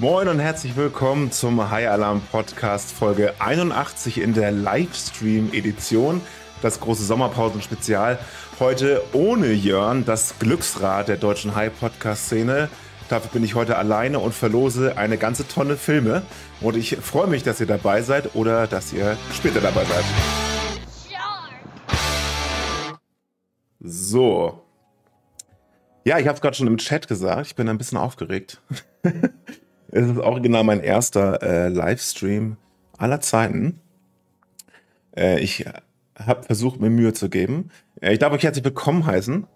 Moin und herzlich willkommen zum High Alarm Podcast Folge 81 in der Livestream Edition. Das große Sommerpausen-Spezial. Heute ohne Jörn, das Glücksrad der deutschen High Podcast Szene. Dafür bin ich heute alleine und verlose eine ganze Tonne Filme. Und ich freue mich, dass ihr dabei seid oder dass ihr später dabei seid. So. Ja, ich habe es gerade schon im Chat gesagt. Ich bin ein bisschen aufgeregt. Es ist original mein erster äh, Livestream aller Zeiten. Äh, ich habe versucht, mir Mühe zu geben. Äh, ich darf euch herzlich willkommen heißen.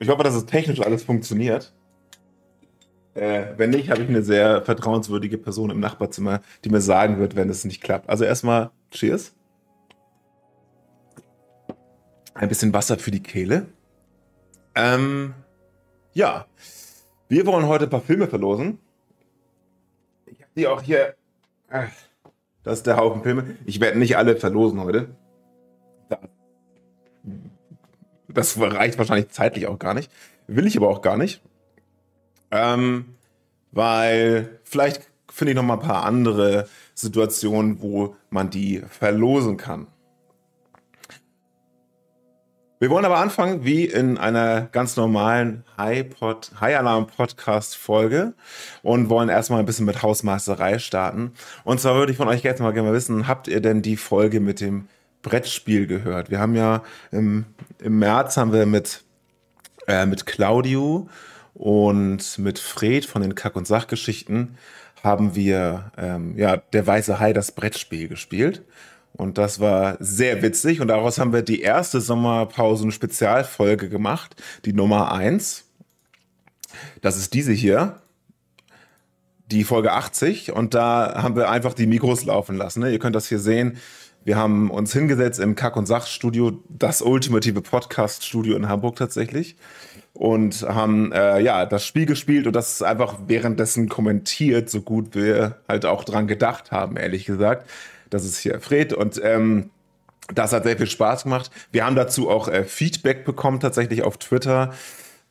Ich hoffe, dass es technisch alles funktioniert. Äh, wenn nicht, habe ich eine sehr vertrauenswürdige Person im Nachbarzimmer, die mir sagen wird, wenn es nicht klappt. Also erstmal Cheers. Ein bisschen Wasser für die Kehle. Ähm, ja. Wir wollen heute ein paar Filme verlosen. Ich habe die auch hier. Das ist der Haufen Filme. Ich werde nicht alle verlosen heute. Das reicht wahrscheinlich zeitlich auch gar nicht. Will ich aber auch gar nicht. Ähm, weil vielleicht finde ich noch mal ein paar andere Situationen, wo man die verlosen kann. Wir wollen aber anfangen wie in einer ganz normalen High-Alarm-Podcast-Folge und wollen erstmal ein bisschen mit Hausmeisterei starten. Und zwar würde ich von euch jetzt mal gerne wissen, habt ihr denn die Folge mit dem Brettspiel gehört? Wir haben ja im, im März haben wir mit, äh, mit Claudio und mit Fred von den Kack- und Sachgeschichten haben wir ähm, ja, der Weiße Hai das Brettspiel gespielt. Und das war sehr witzig. Und daraus haben wir die erste Sommerpausen-Spezialfolge gemacht, die Nummer 1. Das ist diese hier, die Folge 80. Und da haben wir einfach die Mikros laufen lassen. Ne? Ihr könnt das hier sehen. Wir haben uns hingesetzt im Kack- und Sachstudio, das ultimative Podcast-Studio in Hamburg tatsächlich. Und haben äh, ja das Spiel gespielt und das einfach währenddessen kommentiert, so gut wir halt auch dran gedacht haben, ehrlich gesagt. Das ist hier Fred und ähm, das hat sehr viel Spaß gemacht. Wir haben dazu auch äh, Feedback bekommen, tatsächlich auf Twitter.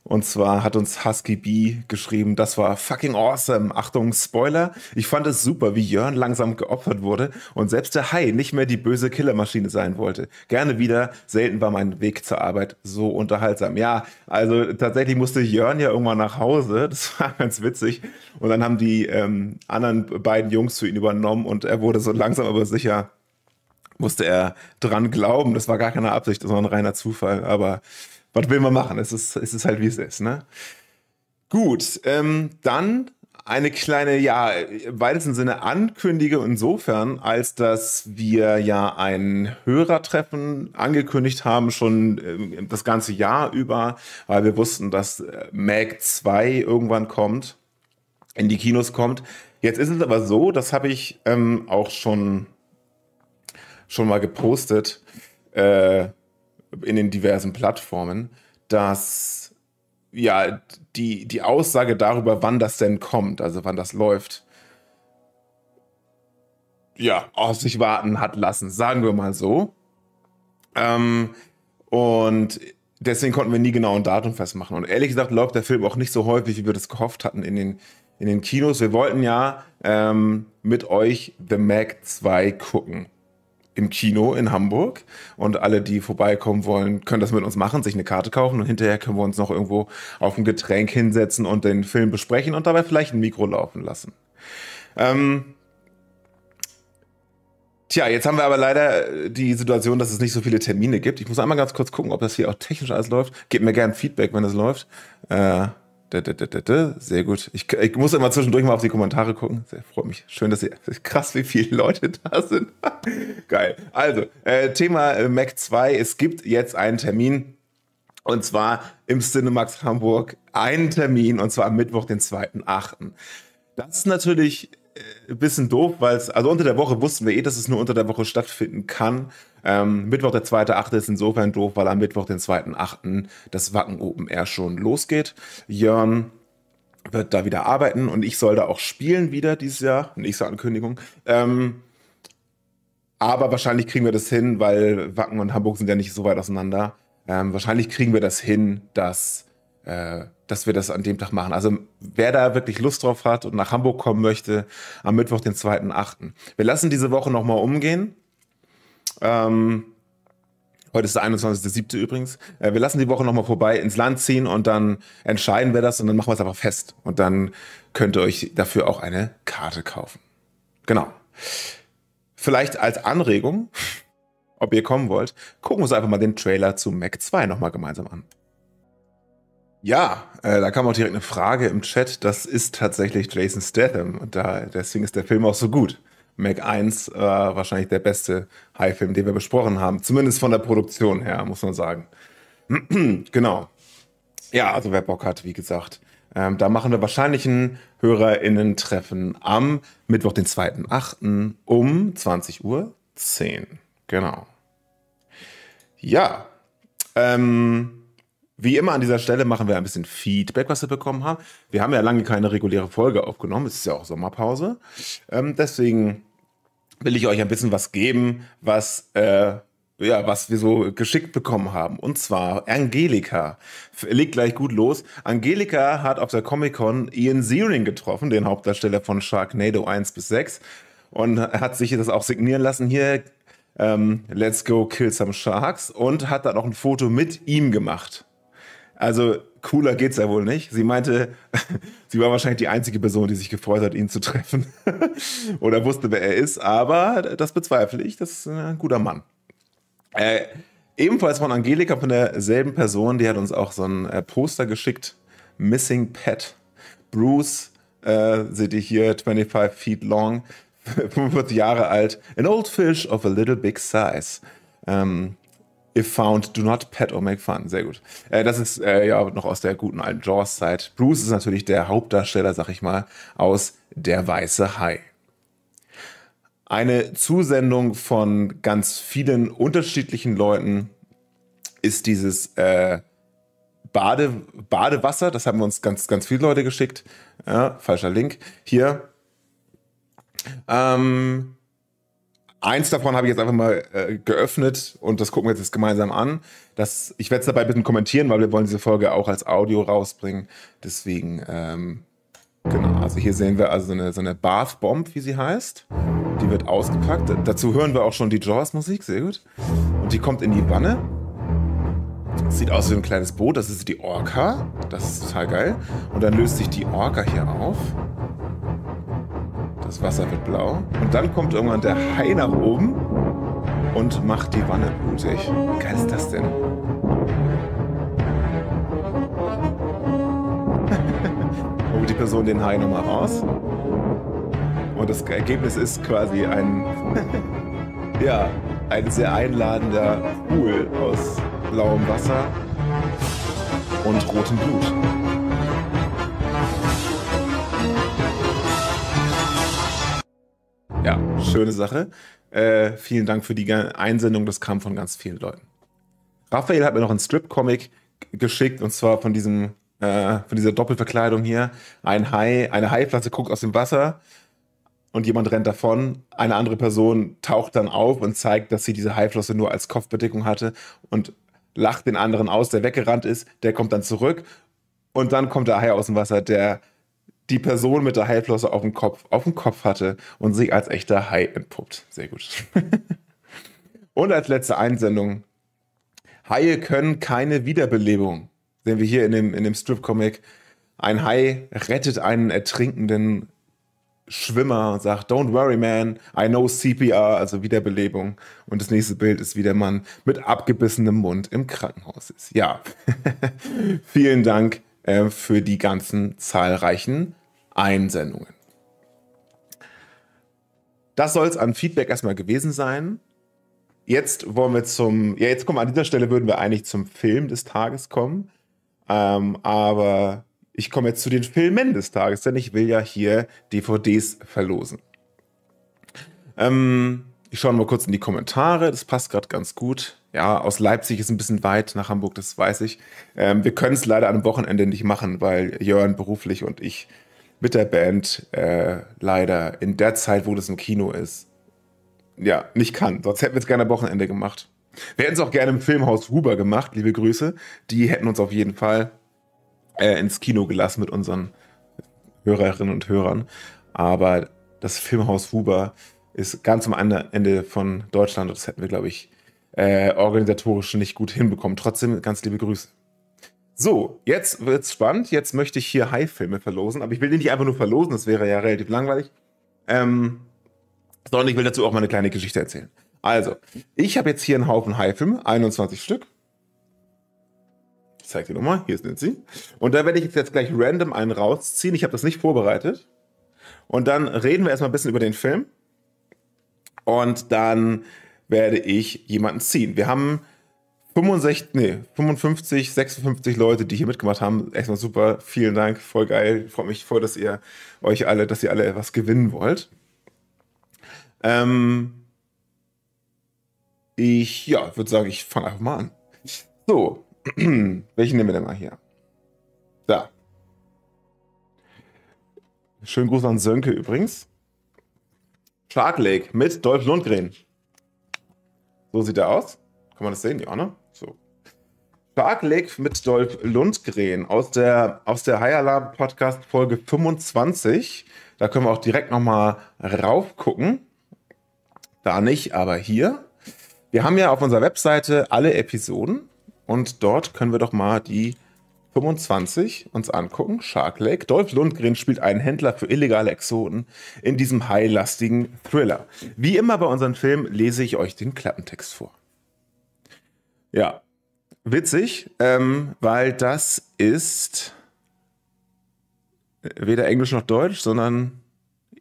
Und zwar hat uns Husky B geschrieben, das war fucking awesome. Achtung, Spoiler. Ich fand es super, wie Jörn langsam geopfert wurde und selbst der Hai nicht mehr die böse Killermaschine sein wollte. Gerne wieder. Selten war mein Weg zur Arbeit so unterhaltsam. Ja, also tatsächlich musste Jörn ja irgendwann nach Hause. Das war ganz witzig. Und dann haben die ähm, anderen beiden Jungs für ihn übernommen und er wurde so langsam aber sicher musste er dran glauben. Das war gar keine Absicht, das war ein reiner Zufall. Aber was will man machen? Es ist, es ist halt wie es ist, ne? Gut, ähm, dann eine kleine, ja, im weitesten Sinne ankündige insofern, als dass wir ja ein Hörertreffen angekündigt haben, schon äh, das ganze Jahr über, weil wir wussten, dass äh, Mag 2 irgendwann kommt, in die Kinos kommt. Jetzt ist es aber so, das habe ich ähm, auch schon, schon mal gepostet, äh, in den diversen Plattformen, dass ja die, die Aussage darüber, wann das denn kommt, also wann das läuft, ja, auf sich warten hat lassen, sagen wir mal so. Ähm, und deswegen konnten wir nie genau ein Datum festmachen. Und ehrlich gesagt läuft der Film auch nicht so häufig, wie wir das gehofft hatten in den, in den Kinos. Wir wollten ja ähm, mit euch The Mag 2 gucken im Kino in Hamburg und alle, die vorbeikommen wollen, können das mit uns machen, sich eine Karte kaufen und hinterher können wir uns noch irgendwo auf ein Getränk hinsetzen und den Film besprechen und dabei vielleicht ein Mikro laufen lassen. Ähm, Tja, jetzt haben wir aber leider die Situation, dass es nicht so viele Termine gibt. Ich muss einmal ganz kurz gucken, ob das hier auch technisch alles läuft. Gebt mir gerne Feedback, wenn es läuft. Äh, sehr gut. Ich, ich, muss immer zwischendurch mal auf die Kommentare gucken. Sehr freut mich. Schön, dass ihr. Krass, wie viele Leute da sind. Geil. Also, äh, Thema äh, Mac 2. Es gibt jetzt einen Termin. Und zwar im Cinemax Hamburg. Einen Termin. Und zwar am Mittwoch, den 2.8. Das ist natürlich ein bisschen doof, weil es, also unter der Woche wussten wir eh, dass es nur unter der Woche stattfinden kann. Ähm, Mittwoch, der 2.8. ist insofern doof, weil am Mittwoch, den 2.8. das Wacken Open Air schon losgeht. Jörn wird da wieder arbeiten und ich soll da auch spielen wieder dieses Jahr. Nächste Ankündigung. Ähm, aber wahrscheinlich kriegen wir das hin, weil Wacken und Hamburg sind ja nicht so weit auseinander. Ähm, wahrscheinlich kriegen wir das hin, dass äh, dass wir das an dem Tag machen. Also wer da wirklich Lust drauf hat und nach Hamburg kommen möchte, am Mittwoch, den 2.8. Wir lassen diese Woche nochmal umgehen. Ähm, heute ist der 21.7. übrigens. Äh, wir lassen die Woche nochmal vorbei ins Land ziehen und dann entscheiden wir das und dann machen wir es einfach fest. Und dann könnt ihr euch dafür auch eine Karte kaufen. Genau. Vielleicht als Anregung, ob ihr kommen wollt, gucken wir uns einfach mal den Trailer zu Mac 2 nochmal gemeinsam an. Ja, äh, da kam auch direkt eine Frage im Chat. Das ist tatsächlich Jason Statham und da, deswegen ist der Film auch so gut. Mac 1 äh, wahrscheinlich der beste High-Film, den wir besprochen haben. Zumindest von der Produktion her, muss man sagen. genau. Ja, also wer Bock hat, wie gesagt. Ähm, da machen wir wahrscheinlich ein HörerInnen-Treffen am Mittwoch, den 2.8. um 20 Uhr 10. Genau. Ja. Ähm, wie immer an dieser Stelle machen wir ein bisschen Feedback, was wir bekommen haben. Wir haben ja lange keine reguläre Folge aufgenommen. Es ist ja auch Sommerpause. Ähm, deswegen will ich euch ein bisschen was geben, was, äh, ja, was wir so geschickt bekommen haben. Und zwar Angelika. Legt gleich gut los. Angelika hat auf der Comic-Con Ian Ziering getroffen, den Hauptdarsteller von Sharknado 1 bis 6. Und hat sich das auch signieren lassen. Hier, ähm, Let's Go Kill Some Sharks. Und hat dann auch ein Foto mit ihm gemacht. Also cooler geht's ja wohl nicht. Sie meinte, sie war wahrscheinlich die einzige Person, die sich gefreut hat, ihn zu treffen oder wusste, wer er ist. Aber das bezweifle ich. Das ist ein guter Mann. Äh, ebenfalls von Angelika, von derselben Person, die hat uns auch so ein äh, Poster geschickt. Missing Pet. Bruce, äh, seht ihr hier, 25 feet long, 45 Jahre alt. An old fish of a little big size. Ähm, If found, do not pet or make fun. Sehr gut. Äh, das ist äh, ja noch aus der guten alten Jaws-Zeit. Bruce ist natürlich der Hauptdarsteller, sag ich mal, aus Der Weiße Hai. Eine Zusendung von ganz vielen unterschiedlichen Leuten ist dieses äh, Bade, Badewasser. Das haben uns ganz, ganz viele Leute geschickt. Ja, falscher Link. Hier. Ähm, Eins davon habe ich jetzt einfach mal äh, geöffnet und das gucken wir jetzt gemeinsam an. Das, ich werde es dabei ein kommentieren, weil wir wollen diese Folge auch als Audio rausbringen. Deswegen, ähm, genau, also hier sehen wir also so eine, so eine Bath Bomb, wie sie heißt. Die wird ausgepackt. Dazu hören wir auch schon die Jaws-Musik, sehr gut. Und die kommt in die Wanne. Sieht aus wie ein kleines Boot, das ist die Orca. Das ist total geil. Und dann löst sich die Orca hier auf. Das Wasser wird blau. Und dann kommt irgendwann der Hai nach oben und macht die Wanne blutig. Wie geil ist das denn? Holt die Person den Hai nochmal raus. Und das Ergebnis ist quasi ein, ja, ein sehr einladender Pool aus blauem Wasser und rotem Blut. Ja, schöne Sache. Äh, vielen Dank für die Einsendung. Das kam von ganz vielen Leuten. Raphael hat mir noch einen Strip-Comic geschickt und zwar von diesem äh, von dieser Doppelverkleidung hier. Ein Hai, eine Haiflosse guckt aus dem Wasser und jemand rennt davon. Eine andere Person taucht dann auf und zeigt, dass sie diese Haiflosse nur als Kopfbedeckung hatte und lacht den anderen aus, der weggerannt ist. Der kommt dann zurück und dann kommt der Hai aus dem Wasser, der die Person mit der Haiflosse auf dem Kopf auf dem Kopf hatte und sich als echter Hai entpuppt. Sehr gut. und als letzte Einsendung. Haie können keine Wiederbelebung. Sehen wir hier in dem, in dem Strip-Comic. Ein Hai rettet einen ertrinkenden Schwimmer und sagt, Don't worry, man, I know CPR, also Wiederbelebung. Und das nächste Bild ist, wie der Mann mit abgebissenem Mund im Krankenhaus ist. Ja, vielen Dank äh, für die ganzen zahlreichen Einsendungen. Das soll es an Feedback erstmal gewesen sein. Jetzt wollen wir zum, ja, jetzt kommen an dieser Stelle würden wir eigentlich zum Film des Tages kommen. Ähm, aber ich komme jetzt zu den Filmen des Tages, denn ich will ja hier DVDs verlosen. Ähm, ich schaue mal kurz in die Kommentare, das passt gerade ganz gut. Ja, aus Leipzig ist ein bisschen weit nach Hamburg, das weiß ich. Ähm, wir können es leider einem Wochenende nicht machen, weil Jörn beruflich und ich mit der Band äh, leider in der Zeit, wo das im Kino ist, ja, nicht kann. Sonst hätten wir es gerne am Wochenende gemacht. Wir hätten es auch gerne im Filmhaus Huber gemacht, liebe Grüße. Die hätten uns auf jeden Fall äh, ins Kino gelassen mit unseren Hörerinnen und Hörern. Aber das Filmhaus Huber ist ganz am Ende von Deutschland das hätten wir, glaube ich, äh, organisatorisch nicht gut hinbekommen. Trotzdem ganz liebe Grüße. So, jetzt wird's spannend. Jetzt möchte ich hier High-Filme verlosen, aber ich will den nicht einfach nur verlosen, das wäre ja relativ langweilig. Ähm, sondern ich will dazu auch mal eine kleine Geschichte erzählen. Also, ich habe jetzt hier einen Haufen High-Filme, 21 Stück. Ich zeige die nochmal, hier sind sie. Und da werde ich jetzt gleich random einen rausziehen. Ich habe das nicht vorbereitet. Und dann reden wir erstmal ein bisschen über den Film. Und dann werde ich jemanden ziehen. Wir haben 65, nee, 55, 56 Leute, die hier mitgemacht haben. Erstmal super, vielen Dank, voll geil. Freut mich voll, dass ihr euch alle, dass ihr alle etwas gewinnen wollt. Ähm, ich, ja, würde sagen, ich fange einfach mal an. So, welchen nehmen wir denn mal hier? Da. Schönen Gruß an Sönke übrigens. Shark Lake mit Dolph Lundgren. So sieht er aus. Kann man das sehen? Ja, ne? Lake mit Dolph Lundgren aus der, aus der Alarm Podcast Folge 25. Da können wir auch direkt nochmal rauf gucken. Da nicht, aber hier. Wir haben ja auf unserer Webseite alle Episoden und dort können wir doch mal die 25 uns angucken. Shark Lake. Dolph Lundgren spielt einen Händler für illegale Exoten in diesem high-lastigen Thriller. Wie immer bei unseren Filmen lese ich euch den Klappentext vor. Ja, witzig, ähm, weil das ist weder Englisch noch Deutsch, sondern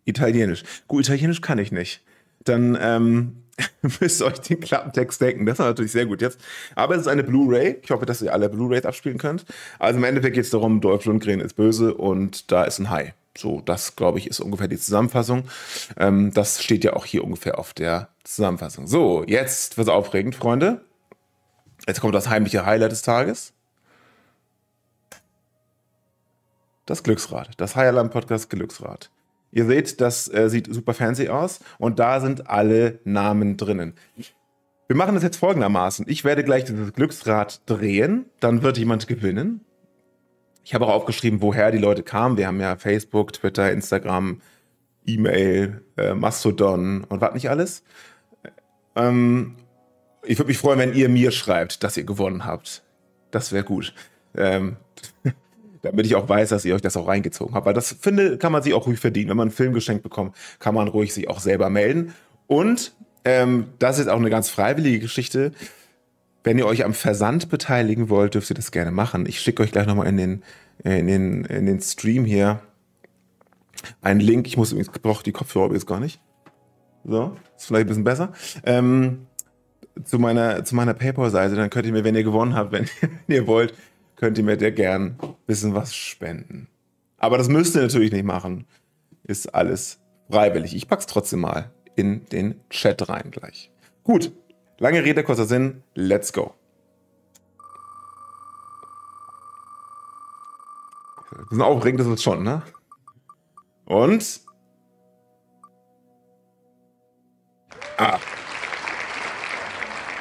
Italienisch. Gut, Italienisch kann ich nicht. Dann ähm, müsst ihr euch den Klappentext denken. Das ist natürlich sehr gut jetzt. Aber es ist eine Blu-ray. Ich hoffe, dass ihr alle Blu-rays abspielen könnt. Also im Endeffekt geht es darum, Dolph Lundgren ist böse und da ist ein Hai. So, das glaube ich ist ungefähr die Zusammenfassung. Ähm, das steht ja auch hier ungefähr auf der Zusammenfassung. So, jetzt wird es aufregend, Freunde. Jetzt kommt das heimliche Highlight des Tages. Das Glücksrad. Das High Alarm Podcast Glücksrad. Ihr seht, das äh, sieht super fancy aus und da sind alle Namen drinnen. Wir machen das jetzt folgendermaßen. Ich werde gleich dieses Glücksrad drehen, dann wird jemand gewinnen. Ich habe auch aufgeschrieben, woher die Leute kamen. Wir haben ja Facebook, Twitter, Instagram, E-Mail, äh, Mastodon und was nicht alles. Ähm, ich würde mich freuen, wenn ihr mir schreibt, dass ihr gewonnen habt. Das wäre gut. Ähm, damit ich auch weiß, dass ihr euch das auch reingezogen habt. Weil das finde, kann man sich auch ruhig verdienen. Wenn man einen Film geschenkt bekommt, kann man ruhig sich auch selber melden. Und ähm, das ist auch eine ganz freiwillige Geschichte. Wenn ihr euch am Versand beteiligen wollt, dürft ihr das gerne machen. Ich schicke euch gleich nochmal in den, in, den, in den Stream hier einen Link. Ich muss übrigens, brauche die Kopfhörer übrigens gar nicht. So, ist vielleicht ein bisschen besser. Ähm, zu meiner, zu meiner PayPal-Seite, dann könnt ihr mir, wenn ihr gewonnen habt, wenn ihr wollt, könnt ihr mir der gern ein bisschen was spenden. Aber das müsst ihr natürlich nicht machen. Ist alles freiwillig. Ich pack's trotzdem mal in den Chat rein gleich. Gut, lange Rede, kurzer Sinn. Let's go. Wir sind aufregend, das ist schon, ne? Und. Ah.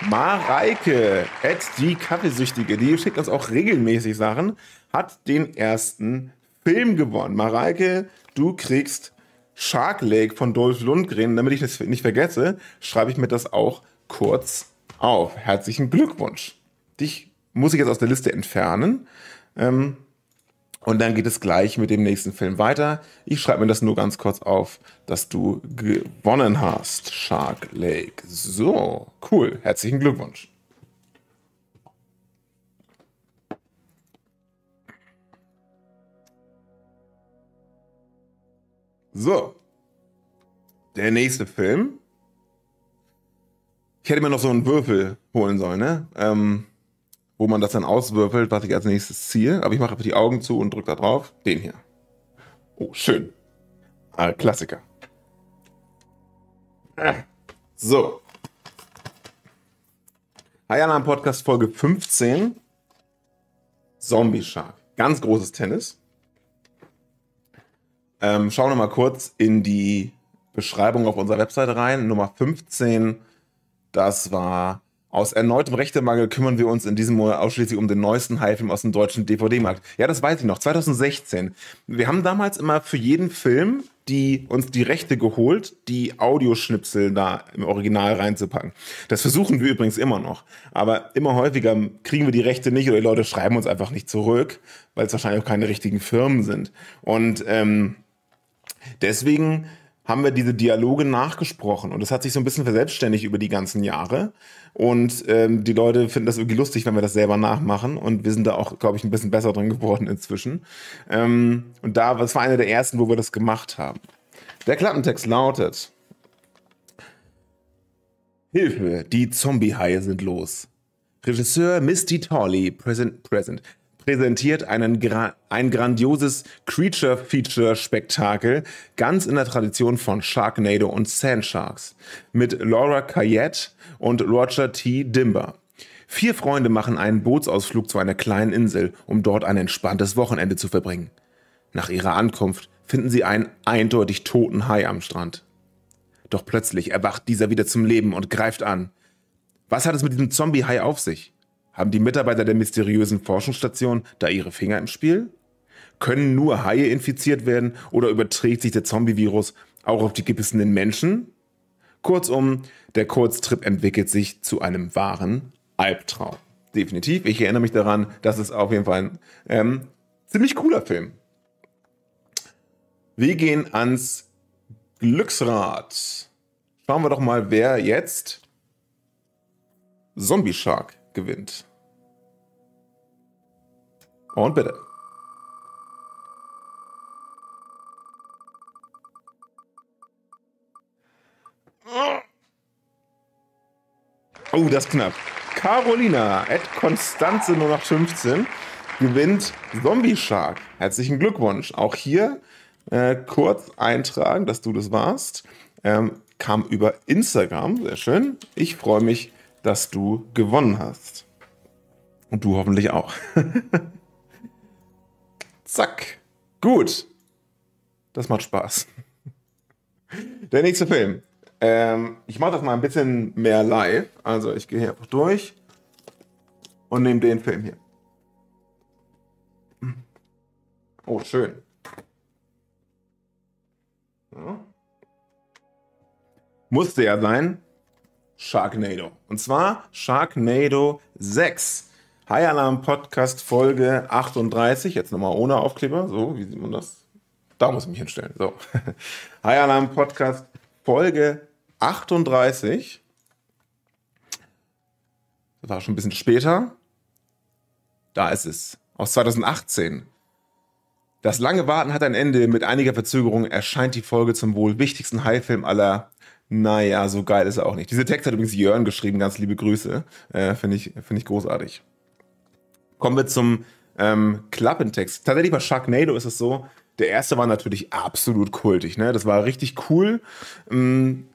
Mareike, at die Kaffeesüchtige, die schickt uns auch regelmäßig Sachen, hat den ersten Film gewonnen. Mareike, du kriegst Shark Lake von Dolph Lundgren. Damit ich das nicht vergesse, schreibe ich mir das auch kurz auf. Herzlichen Glückwunsch. Dich muss ich jetzt aus der Liste entfernen. Ähm, und dann geht es gleich mit dem nächsten Film weiter. Ich schreibe mir das nur ganz kurz auf, dass du gewonnen hast. Shark Lake. So, cool. Herzlichen Glückwunsch. So. Der nächste Film. Ich hätte mir noch so einen Würfel holen sollen, ne? Ähm, wo man das dann auswürfelt, was ich als nächstes ziehe. Aber ich mache einfach die Augen zu und drücke da drauf. Den hier. Oh, schön. Ah, Klassiker. So. Hayalan Podcast Folge 15. Zombie Shark. Ganz großes Tennis. Ähm, schauen wir mal kurz in die Beschreibung auf unserer Webseite rein. Nummer 15, das war Aus erneutem Rechtemangel kümmern wir uns in diesem Monat ausschließlich um den neuesten Haifilm aus dem deutschen DVD-Markt. Ja, das weiß ich noch, 2016. Wir haben damals immer für jeden Film die uns die Rechte geholt, die Audioschnipsel da im Original reinzupacken. Das versuchen wir übrigens immer noch. Aber immer häufiger kriegen wir die Rechte nicht oder die Leute schreiben uns einfach nicht zurück, weil es wahrscheinlich auch keine richtigen Firmen sind. Und ähm, deswegen haben wir diese Dialoge nachgesprochen und das hat sich so ein bisschen verselbstständigt über die ganzen Jahre und ähm, die Leute finden das irgendwie lustig, wenn wir das selber nachmachen und wir sind da auch, glaube ich, ein bisschen besser drin geworden inzwischen. Ähm, und da, das war einer der ersten, wo wir das gemacht haben. Der Klappentext lautet: Hilfe, die Zombie-Haie sind los. Regisseur Misty Tolley, present, present, präsentiert einen gra ein grandioses Creature-Feature-Spektakel, ganz in der Tradition von Sharknado und Sand Sharks, mit Laura Cayette und Roger T. Dimber. Vier Freunde machen einen Bootsausflug zu einer kleinen Insel, um dort ein entspanntes Wochenende zu verbringen. Nach ihrer Ankunft finden sie einen eindeutig toten Hai am Strand. Doch plötzlich erwacht dieser wieder zum Leben und greift an. Was hat es mit diesem Zombie-Hai auf sich? Haben die Mitarbeiter der mysteriösen Forschungsstation da ihre Finger im Spiel? Können nur Haie infiziert werden oder überträgt sich der Zombie-Virus auch auf die gebissenen Menschen? Kurzum, der Kurztrip entwickelt sich zu einem wahren Albtraum. Definitiv. Ich erinnere mich daran, das ist auf jeden Fall ein ähm, ziemlich cooler Film. Wir gehen ans Glücksrad. Schauen wir doch mal, wer jetzt Zombie Shark gewinnt. Und bitte. Oh, das ist knapp. Carolina, at Konstanze nur noch 15, gewinnt Zombie Shark. Herzlichen Glückwunsch. Auch hier äh, kurz eintragen, dass du das warst. Ähm, kam über Instagram, sehr schön. Ich freue mich, dass du gewonnen hast. Und du hoffentlich auch. Zack. Gut. Das macht Spaß. Der nächste Film. Ähm, ich mache das mal ein bisschen mehr live. Also ich gehe hier einfach durch und nehme den Film hier. Oh, schön. Ja. Musste ja sein. Sharknado. Und zwar Sharknado 6. High Alarm Podcast Folge 38. Jetzt nochmal ohne Aufkleber. So, wie sieht man das? Da muss ich mich hinstellen. So. High Alarm Podcast Folge 38. Das war schon ein bisschen später. Da ist es. Aus 2018. Das lange Warten hat ein Ende. Mit einiger Verzögerung erscheint die Folge zum wohl wichtigsten High-Film aller. Naja, so geil ist er auch nicht. Diese Text hat übrigens Jörn geschrieben. Ganz liebe Grüße. Äh, Finde ich, find ich großartig. Kommen wir zum ähm, Klappentext. Tatsächlich bei Sharknado ist es so, der erste war natürlich absolut kultig, ne? Das war richtig cool. Ähm,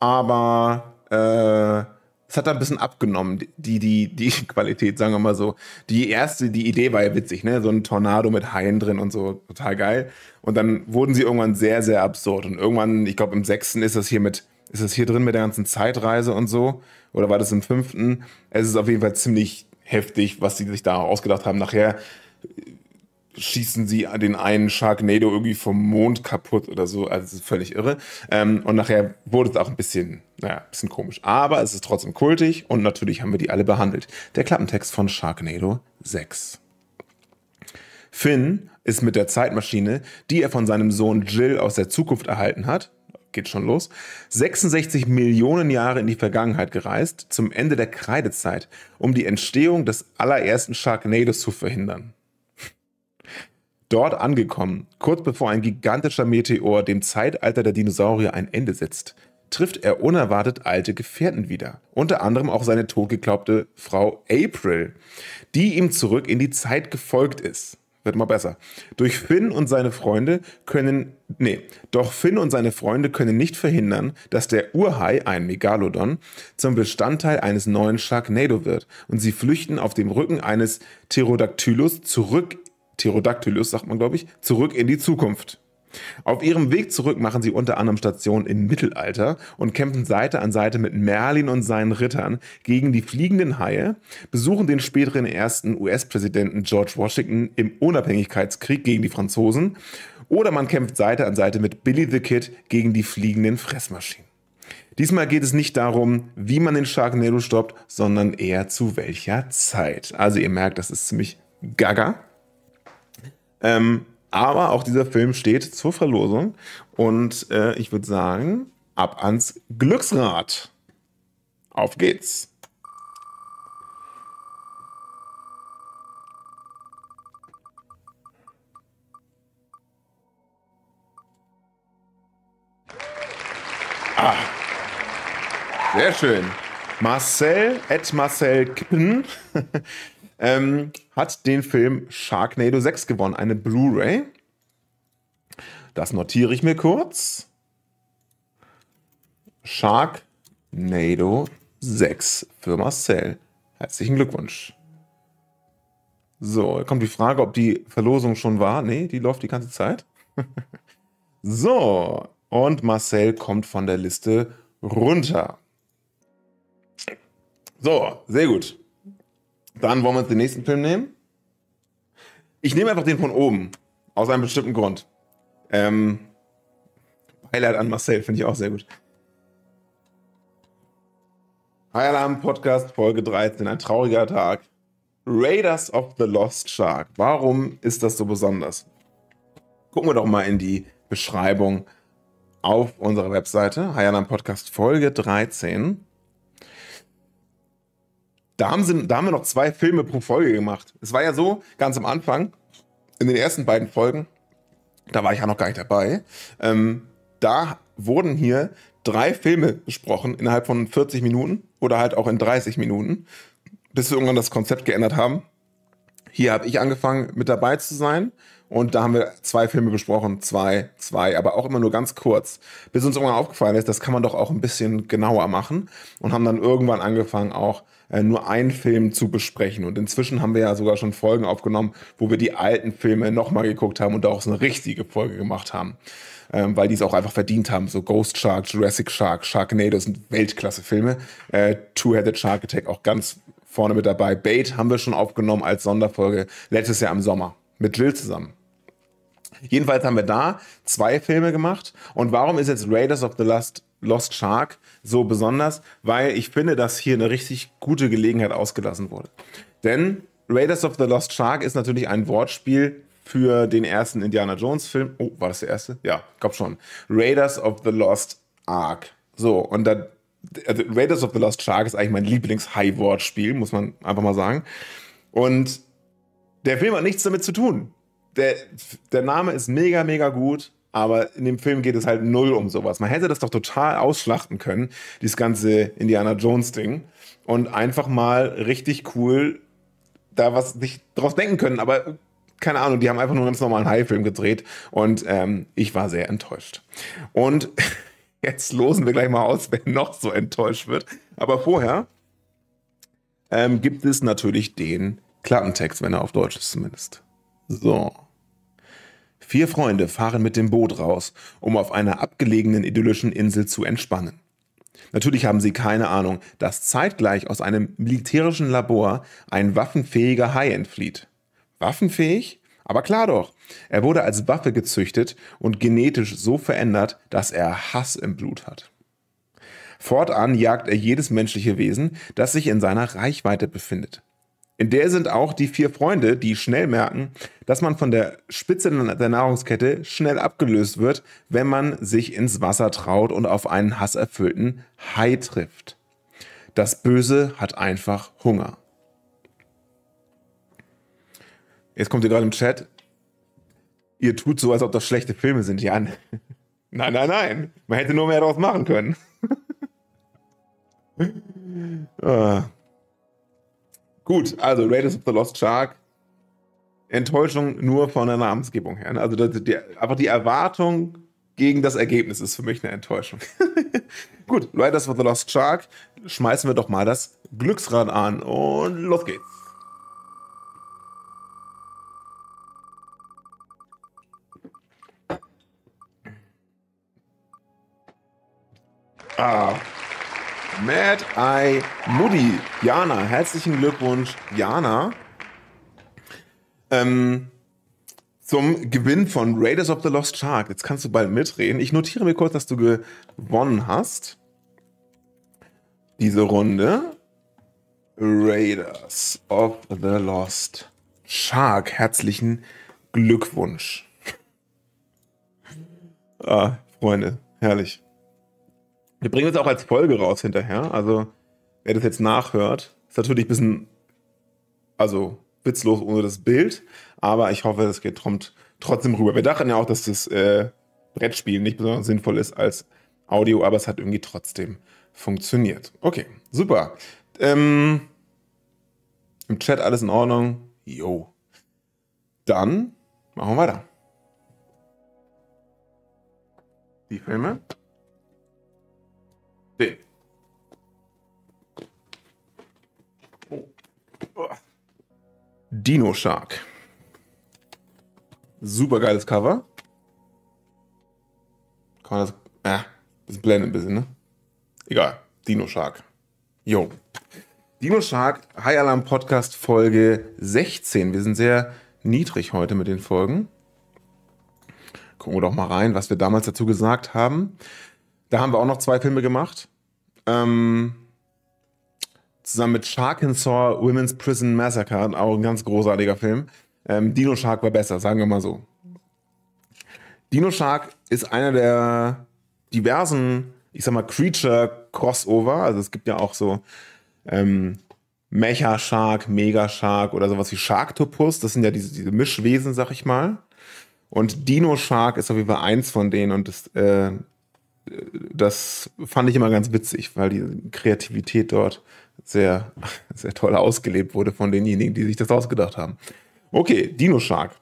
aber äh, es hat da ein bisschen abgenommen, die, die, die Qualität, sagen wir mal so. Die erste, die Idee war ja witzig, ne? So ein Tornado mit Haien drin und so, total geil. Und dann wurden sie irgendwann sehr, sehr absurd. Und irgendwann, ich glaube, im sechsten ist das hier mit, ist das hier drin mit der ganzen Zeitreise und so? Oder war das im fünften? Es ist auf jeden Fall ziemlich heftig, was sie sich da ausgedacht haben. Nachher schießen sie den einen Sharknado irgendwie vom Mond kaputt oder so. Also das ist völlig irre. Ähm, und nachher wurde es auch ein bisschen, naja, ein bisschen komisch. Aber es ist trotzdem kultig und natürlich haben wir die alle behandelt. Der Klappentext von Sharknado 6. Finn ist mit der Zeitmaschine, die er von seinem Sohn Jill aus der Zukunft erhalten hat, geht schon los, 66 Millionen Jahre in die Vergangenheit gereist, zum Ende der Kreidezeit, um die Entstehung des allerersten Sharknados zu verhindern. Dort angekommen, kurz bevor ein gigantischer Meteor dem Zeitalter der Dinosaurier ein Ende setzt, trifft er unerwartet alte Gefährten wieder, unter anderem auch seine totgeglaubte Frau April, die ihm zurück in die Zeit gefolgt ist wird mal besser. Durch Finn und seine Freunde können, nee, doch Finn und seine Freunde können nicht verhindern, dass der Urhai, ein Megalodon, zum Bestandteil eines neuen Sharknado wird und sie flüchten auf dem Rücken eines Pterodactylus zurück, Pterodactylus sagt man glaube ich, zurück in die Zukunft. Auf ihrem Weg zurück machen sie unter anderem Station im Mittelalter und kämpfen Seite an Seite mit Merlin und seinen Rittern gegen die fliegenden Haie, besuchen den späteren ersten US-Präsidenten George Washington im Unabhängigkeitskrieg gegen die Franzosen oder man kämpft Seite an Seite mit Billy the Kid gegen die fliegenden Fressmaschinen. Diesmal geht es nicht darum, wie man den Sharknado stoppt, sondern eher zu welcher Zeit. Also ihr merkt, das ist ziemlich gaga. Ähm, aber auch dieser Film steht zur Verlosung. Und äh, ich würde sagen, ab ans Glücksrad. Auf geht's. Ah, sehr schön. Marcel, Ed Marcel Kippen, ähm, hat den Film Sharknado 6 gewonnen, eine Blu-ray. Das notiere ich mir kurz. Sharknado 6 für Marcel. Herzlichen Glückwunsch. So, kommt die Frage, ob die Verlosung schon war. Nee, die läuft die ganze Zeit. so, und Marcel kommt von der Liste runter. So, sehr gut. Dann wollen wir uns den nächsten Film nehmen. Ich nehme einfach den von oben. Aus einem bestimmten Grund. Ähm, Highlight an Marcel, finde ich auch sehr gut. High Alarm Podcast, Folge 13, ein trauriger Tag. Raiders of the Lost Shark. Warum ist das so besonders? Gucken wir doch mal in die Beschreibung auf unserer Webseite. Alarm Podcast, Folge 13 da haben, sie, da haben wir noch zwei Filme pro Folge gemacht. Es war ja so, ganz am Anfang, in den ersten beiden Folgen, da war ich ja noch gar nicht dabei, ähm, da wurden hier drei Filme besprochen innerhalb von 40 Minuten oder halt auch in 30 Minuten, bis wir irgendwann das Konzept geändert haben. Hier habe ich angefangen mit dabei zu sein und da haben wir zwei Filme besprochen, zwei, zwei, aber auch immer nur ganz kurz, bis uns irgendwann aufgefallen ist, das kann man doch auch ein bisschen genauer machen und haben dann irgendwann angefangen auch äh, nur einen Film zu besprechen. Und inzwischen haben wir ja sogar schon Folgen aufgenommen, wo wir die alten Filme nochmal geguckt haben und auch so eine richtige Folge gemacht haben. Ähm, weil die es auch einfach verdient haben. So Ghost Shark, Jurassic Shark, Sharknado sind Weltklasse-Filme. Äh, Two-Headed Shark Attack auch ganz vorne mit dabei. Bait haben wir schon aufgenommen als Sonderfolge letztes Jahr im Sommer mit Jill zusammen. Jedenfalls haben wir da zwei Filme gemacht. Und warum ist jetzt Raiders of the Lost, Lost Shark so besonders? Weil ich finde, dass hier eine richtig gute Gelegenheit ausgelassen wurde. Denn Raiders of the Lost Shark ist natürlich ein Wortspiel für den ersten Indiana Jones Film. Oh, war das der erste? Ja, glaub schon. Raiders of the Lost Ark. So, und da, also Raiders of the Lost Shark ist eigentlich mein Lieblings-High-Wortspiel, muss man einfach mal sagen. Und der Film hat nichts damit zu tun der, der Name ist mega, mega gut, aber in dem Film geht es halt null um sowas. Man hätte das doch total ausschlachten können, dieses ganze Indiana Jones-Ding, und einfach mal richtig cool da was nicht draus denken können, aber keine Ahnung, die haben einfach nur einen ganz normalen High-Film gedreht und ähm, ich war sehr enttäuscht. Und jetzt losen wir gleich mal aus, wer noch so enttäuscht wird. Aber vorher ähm, gibt es natürlich den Klappentext, wenn er auf Deutsch ist zumindest. So. Vier Freunde fahren mit dem Boot raus, um auf einer abgelegenen idyllischen Insel zu entspannen. Natürlich haben sie keine Ahnung, dass zeitgleich aus einem militärischen Labor ein waffenfähiger Hai entflieht. Waffenfähig? Aber klar doch. Er wurde als Waffe gezüchtet und genetisch so verändert, dass er Hass im Blut hat. Fortan jagt er jedes menschliche Wesen, das sich in seiner Reichweite befindet. In der sind auch die vier Freunde, die schnell merken, dass man von der Spitze der Nahrungskette schnell abgelöst wird, wenn man sich ins Wasser traut und auf einen hasserfüllten Hai trifft. Das Böse hat einfach Hunger. Jetzt kommt ihr gerade im Chat. Ihr tut so, als ob das schlechte Filme sind, Jan. Nein, nein, nein. Man hätte nur mehr daraus machen können. ah. Gut, also Raiders of the Lost Shark. Enttäuschung nur von der Namensgebung her. Ne? Also die, die, einfach die Erwartung gegen das Ergebnis ist für mich eine Enttäuschung. Gut, Raiders of the Lost Shark. Schmeißen wir doch mal das Glücksrad an und los geht's. Ah. Mad Eye Moody. Jana, herzlichen Glückwunsch, Jana. Ähm, zum Gewinn von Raiders of the Lost Shark. Jetzt kannst du bald mitreden. Ich notiere mir kurz, dass du gewonnen hast. Diese Runde. Raiders of the Lost Shark. Herzlichen Glückwunsch. ah, Freunde, herrlich. Wir bringen es auch als Folge raus hinterher. Also, wer das jetzt nachhört, ist natürlich ein bisschen, also witzlos ohne das Bild, aber ich hoffe, es geht trotzdem rüber. Wir dachten ja auch, dass das äh, Brettspiel nicht besonders sinnvoll ist als Audio, aber es hat irgendwie trotzdem funktioniert. Okay, super. Ähm, Im Chat alles in Ordnung? Jo. Dann machen wir weiter. Die Filme. Oh. Dino Shark. Super geiles Cover. Kann man das. Äh, das blendet ein bisschen, ne? Egal. Dino Shark. Jo. Dino Shark, High Alarm Podcast Folge 16. Wir sind sehr niedrig heute mit den Folgen. Gucken wir doch mal rein, was wir damals dazu gesagt haben. Da haben wir auch noch zwei Filme gemacht. Ähm, zusammen mit Shark Saw Women's Prison Massacre, auch ein ganz großartiger Film. Ähm, Dino Shark war besser, sagen wir mal so. Dino Shark ist einer der diversen, ich sag mal, Creature-Crossover. Also es gibt ja auch so ähm, Mecha Shark, Mega Shark oder sowas wie Sharktopus. Das sind ja diese, diese Mischwesen, sag ich mal. Und Dino Shark ist auf jeden Fall eins von denen und das, äh, das fand ich immer ganz witzig, weil die Kreativität dort sehr, sehr toll ausgelebt wurde von denjenigen, die sich das ausgedacht haben. Okay, Dino Shark.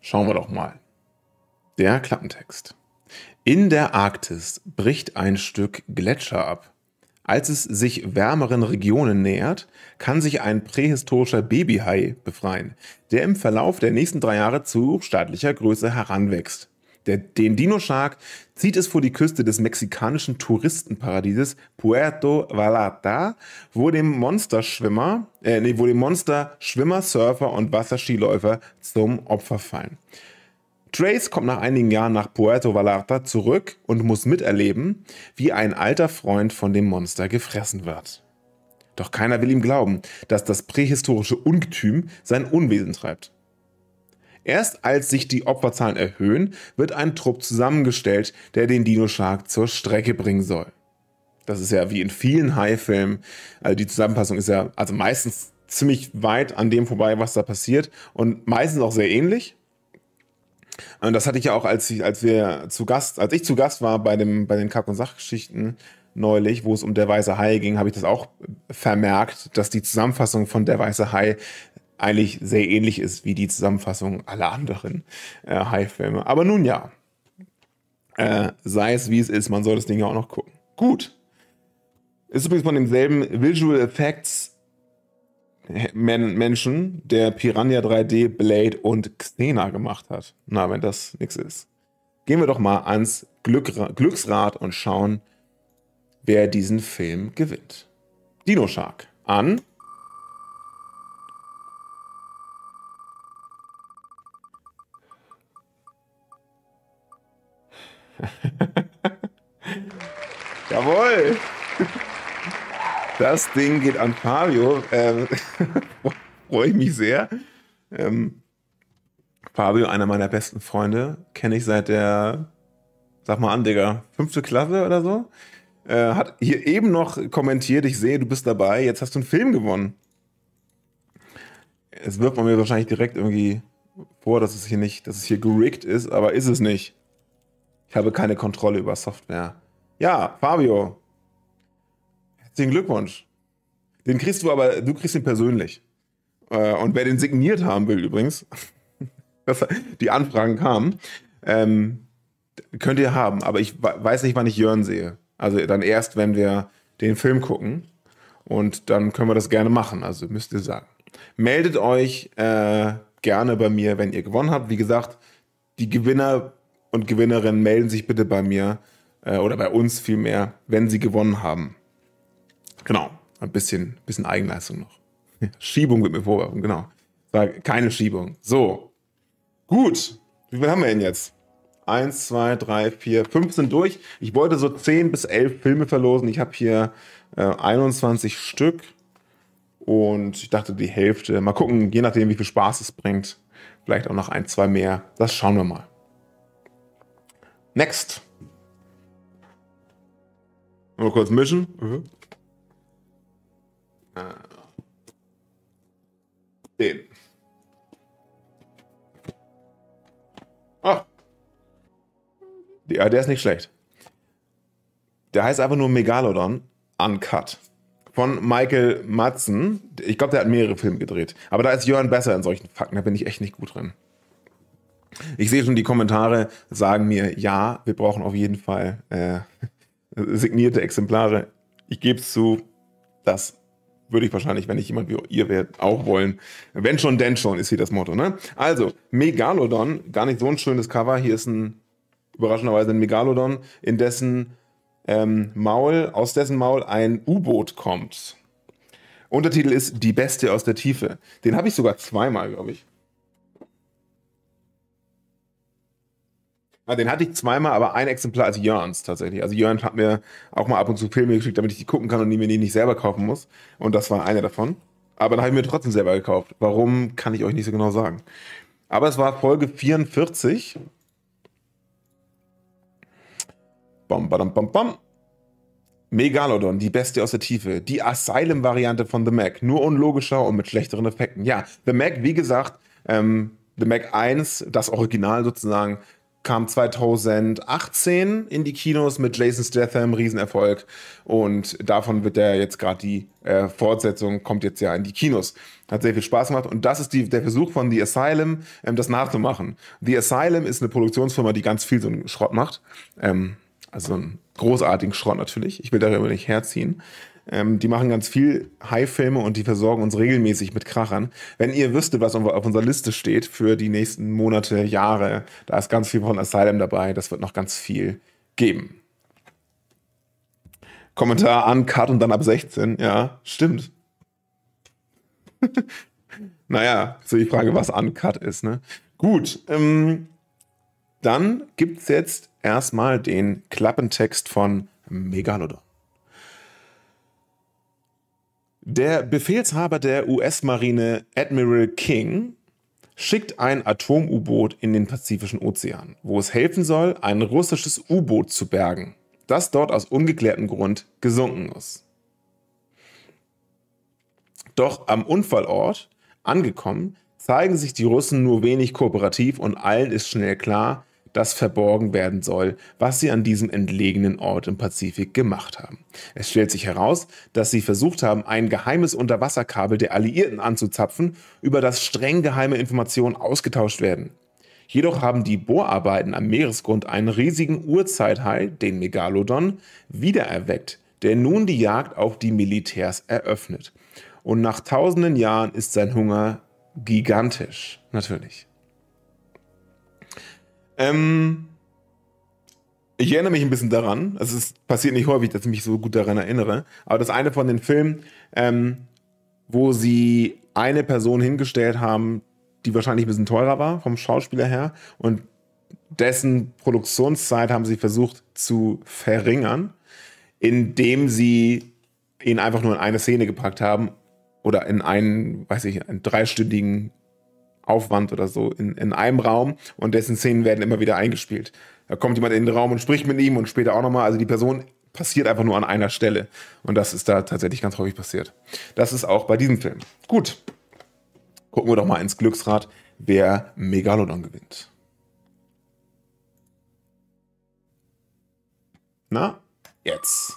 Schauen wir doch mal. Der Klappentext. In der Arktis bricht ein Stück Gletscher ab. Als es sich wärmeren Regionen nähert, kann sich ein prähistorischer Babyhai befreien, der im Verlauf der nächsten drei Jahre zu staatlicher Größe heranwächst. Der, den Dino-Shark zieht es vor die Küste des mexikanischen Touristenparadieses Puerto Vallarta, wo dem Monsterschwimmer, äh, nee, wo dem Monster Schwimmer, Surfer und Wasserskiläufer zum Opfer fallen. Trace kommt nach einigen Jahren nach Puerto Vallarta zurück und muss miterleben, wie ein alter Freund von dem Monster gefressen wird. Doch keiner will ihm glauben, dass das prähistorische Ungetüm sein Unwesen treibt. Erst als sich die Opferzahlen erhöhen, wird ein Trupp zusammengestellt, der den Dino Shark zur Strecke bringen soll. Das ist ja wie in vielen High-Filmen. Also die Zusammenfassung ist ja also meistens ziemlich weit an dem vorbei, was da passiert und meistens auch sehr ähnlich. Und das hatte ich ja auch, als, ich, als wir zu Gast, als ich zu Gast war bei, dem, bei den Kack- und Sachgeschichten neulich, wo es um der weiße Hai ging, habe ich das auch vermerkt, dass die Zusammenfassung von der weiße Hai eigentlich sehr ähnlich ist wie die Zusammenfassung aller anderen äh, High-Filme. Aber nun ja, äh, sei es wie es ist, man soll das Ding ja auch noch gucken. Gut. Ist übrigens von demselben Visual Effects Men Menschen, der Piranha 3D, Blade und Xena gemacht hat. Na, wenn das nichts ist. Gehen wir doch mal ans Glück Glücksrad und schauen, wer diesen Film gewinnt. Dino Shark an Jawohl! Das Ding geht an Fabio. Ähm, Freue ich mich sehr. Ähm, Fabio, einer meiner besten Freunde, kenne ich seit der, sag mal an, Digga, fünfte Klasse oder so. Äh, hat hier eben noch kommentiert, ich sehe, du bist dabei, jetzt hast du einen Film gewonnen. Es wirft man mir wahrscheinlich direkt irgendwie vor, dass es hier nicht, dass es hier gerickt ist, aber ist es nicht. Ich habe keine Kontrolle über Software. Ja, Fabio. Herzlichen Glückwunsch. Den kriegst du aber, du kriegst ihn persönlich. Äh, und wer den signiert haben will übrigens, dass die Anfragen kamen, ähm, könnt ihr haben. Aber ich weiß nicht, wann ich Jörn sehe. Also dann erst, wenn wir den Film gucken. Und dann können wir das gerne machen. Also müsst ihr sagen. Meldet euch äh, gerne bei mir, wenn ihr gewonnen habt. Wie gesagt, die Gewinner und Gewinnerinnen melden sich bitte bei mir, äh, oder bei uns vielmehr, wenn sie gewonnen haben. Genau, ein bisschen, bisschen Eigenleistung noch. Schiebung wird mir vorwerfen, genau. Keine Schiebung. So, gut. Wie viel haben wir denn jetzt? Eins, zwei, drei, vier, fünf sind durch. Ich wollte so zehn bis elf Filme verlosen. Ich habe hier äh, 21 Stück. Und ich dachte, die Hälfte. Mal gucken, je nachdem, wie viel Spaß es bringt. Vielleicht auch noch ein, zwei mehr. Das schauen wir mal. Next. Mal kurz mischen. Mhm. Den. Ah. Ja, der ist nicht schlecht. Der heißt einfach nur Megalodon Uncut. Von Michael Madsen. Ich glaube, der hat mehrere Filme gedreht. Aber da ist Jörn besser in solchen Fakten. Da bin ich echt nicht gut drin. Ich sehe schon, die Kommentare sagen mir, ja, wir brauchen auf jeden Fall äh, signierte Exemplare. Ich gebe es zu, das würde ich wahrscheinlich, wenn ich jemand wie ihr wärt, auch wollen. Wenn schon, denn schon, ist hier das Motto. Ne? Also, Megalodon, gar nicht so ein schönes Cover. Hier ist ein, überraschenderweise ein Megalodon, in dessen ähm, Maul, aus dessen Maul ein U-Boot kommt. Untertitel ist Die Beste aus der Tiefe. Den habe ich sogar zweimal, glaube ich. Ja, den hatte ich zweimal, aber ein Exemplar als Jörns tatsächlich. Also Jörn hat mir auch mal ab und zu Filme geschickt, damit ich die gucken kann und die mir die nicht selber kaufen muss. Und das war einer davon. Aber dann habe ich mir trotzdem selber gekauft. Warum, kann ich euch nicht so genau sagen. Aber es war Folge 44. Bam, bam, bam, bam. Megalodon, die beste aus der Tiefe. Die Asylum-Variante von The Mac. Nur unlogischer und mit schlechteren Effekten. Ja, The Mac, wie gesagt, ähm, The Mac 1, das Original sozusagen, kam 2018 in die Kinos mit Jason Statham, Riesenerfolg. Und davon wird der jetzt gerade die äh, Fortsetzung, kommt jetzt ja in die Kinos. Hat sehr viel Spaß gemacht. Und das ist die, der Versuch von The Asylum, ähm, das nachzumachen. The Asylum ist eine Produktionsfirma, die ganz viel so einen Schrott macht. Ähm, also einen großartigen Schrott natürlich. Ich will darüber nicht herziehen. Ähm, die machen ganz viel High-Filme und die versorgen uns regelmäßig mit Krachern. Wenn ihr wüsstet, was auf unserer Liste steht für die nächsten Monate, Jahre, da ist ganz viel von Asylum dabei. Das wird noch ganz viel geben. Kommentar an Cut und dann ab 16. Ja, stimmt. naja, so die Frage, was Uncut ist. Ne? Gut, ähm, dann gibt es jetzt erstmal den Klappentext von Megalodon. Der Befehlshaber der US-Marine Admiral King schickt ein Atom-U-Boot in den Pazifischen Ozean, wo es helfen soll, ein russisches U-Boot zu bergen, das dort aus ungeklärtem Grund gesunken ist. Doch am Unfallort angekommen, zeigen sich die Russen nur wenig kooperativ und allen ist schnell klar, das verborgen werden soll, was sie an diesem entlegenen Ort im Pazifik gemacht haben. Es stellt sich heraus, dass sie versucht haben, ein geheimes Unterwasserkabel der Alliierten anzuzapfen, über das streng geheime Informationen ausgetauscht werden. Jedoch haben die Bohrarbeiten am Meeresgrund einen riesigen Urzeithai, den Megalodon, wiedererweckt, der nun die Jagd auf die Militärs eröffnet. Und nach tausenden Jahren ist sein Hunger gigantisch, natürlich. Ähm, ich erinnere mich ein bisschen daran, also es passiert nicht häufig, dass ich mich so gut daran erinnere, aber das eine von den Filmen, ähm, wo sie eine Person hingestellt haben, die wahrscheinlich ein bisschen teurer war vom Schauspieler her. Und dessen Produktionszeit haben sie versucht zu verringern, indem sie ihn einfach nur in eine Szene gepackt haben oder in einen, weiß ich, einen dreistündigen Aufwand oder so in, in einem Raum und dessen Szenen werden immer wieder eingespielt. Da kommt jemand in den Raum und spricht mit ihm und später auch nochmal. Also die Person passiert einfach nur an einer Stelle. Und das ist da tatsächlich ganz häufig passiert. Das ist auch bei diesem Film. Gut. Gucken wir doch mal ins Glücksrad, wer Megalodon gewinnt. Na, jetzt.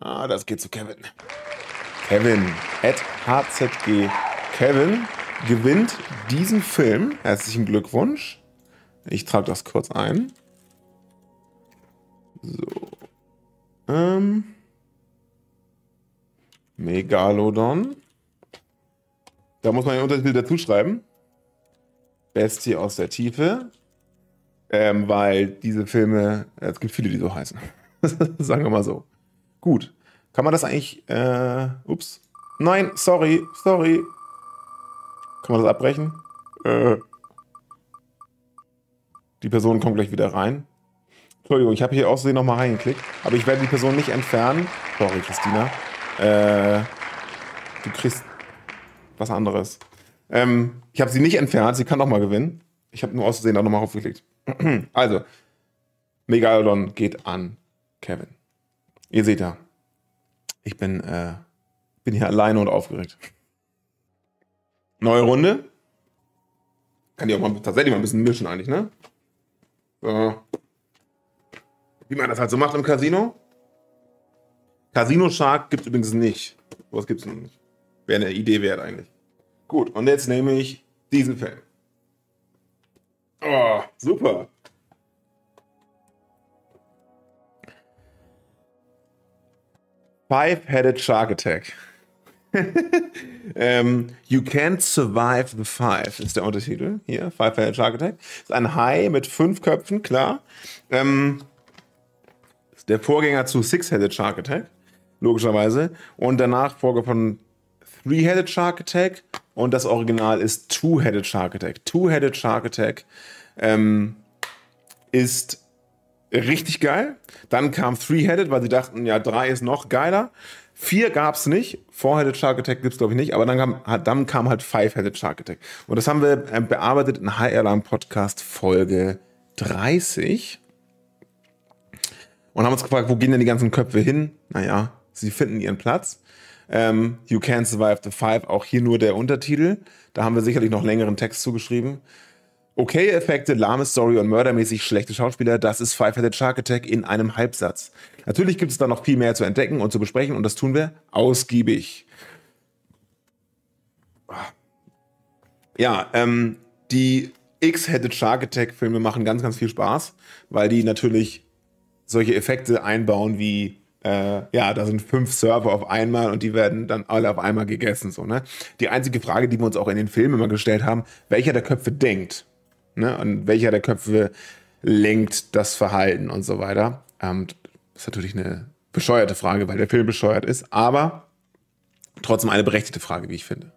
Ah, das geht zu Kevin. Kevin, at HZG. Kevin gewinnt diesen Film. Herzlichen Glückwunsch. Ich trage das kurz ein. So. Ähm. Megalodon. Da muss man den Untertitel dazu schreiben. Bestie aus der Tiefe. Ähm, weil diese Filme, es gibt viele, die so heißen. Sagen wir mal so. Gut. Kann man das eigentlich, äh, ups. Nein, sorry, sorry. Kann man das abbrechen? Äh, die Person kommt gleich wieder rein. Entschuldigung, ich habe hier außerdem nochmal reingeklickt, aber ich werde die Person nicht entfernen. Sorry, Christina. Äh, du kriegst was anderes. Ähm, ich habe sie nicht entfernt, sie kann nochmal gewinnen. Ich habe nur auszusehen da nochmal aufgeklickt. also, Megalodon geht an Kevin. Ihr seht ja, ich bin, äh, bin hier alleine und aufgeregt. Neue Runde. Kann ich auch mal tatsächlich mal ein bisschen mischen eigentlich, ne? So. Wie man das halt so macht im Casino. Casino Shark gibt es übrigens nicht. Was gibt es noch nicht? Wäre eine Idee wert eigentlich. Gut, und jetzt nehme ich diesen Film. Oh, super. Five-Headed Shark Attack. ähm, you can't survive the five ist der Untertitel hier. Five-Headed Shark Attack. Ist ein Hai mit fünf Köpfen, klar. Ähm, der Vorgänger zu Six-Headed Shark Attack, logischerweise. Und der Nachfolger von Three-Headed Shark Attack. Und das Original ist Two-Headed Shark Attack. Two-Headed Shark Attack ähm, ist richtig geil. Dann kam Three-Headed, weil sie dachten, ja, drei ist noch geiler. Vier gab es nicht. Four-Headed Shark Attack gibt es, glaube ich, nicht. Aber dann kam, dann kam halt Five-Headed Shark Attack. Und das haben wir äh, bearbeitet in High Alarm Podcast Folge 30. Und haben uns gefragt, wo gehen denn die ganzen Köpfe hin? Naja, sie finden ihren Platz. Ähm, you Can't Survive the Five, auch hier nur der Untertitel. Da haben wir sicherlich noch längeren Text zugeschrieben. Okay Effekte, lahme Story und mördermäßig schlechte Schauspieler, das ist Five-Headed Shark Attack in einem Halbsatz. Natürlich gibt es da noch viel mehr zu entdecken und zu besprechen und das tun wir ausgiebig. Ja, ähm, die X-Headed Shark Attack Filme machen ganz, ganz viel Spaß, weil die natürlich solche Effekte einbauen wie äh, ja, da sind fünf Server auf einmal und die werden dann alle auf einmal gegessen. So, ne? Die einzige Frage, die wir uns auch in den Filmen immer gestellt haben, welcher der Köpfe denkt ne? und welcher der Köpfe lenkt das Verhalten und so weiter. Ähm, das ist natürlich eine bescheuerte Frage, weil der Film bescheuert ist, aber trotzdem eine berechtigte Frage, wie ich finde.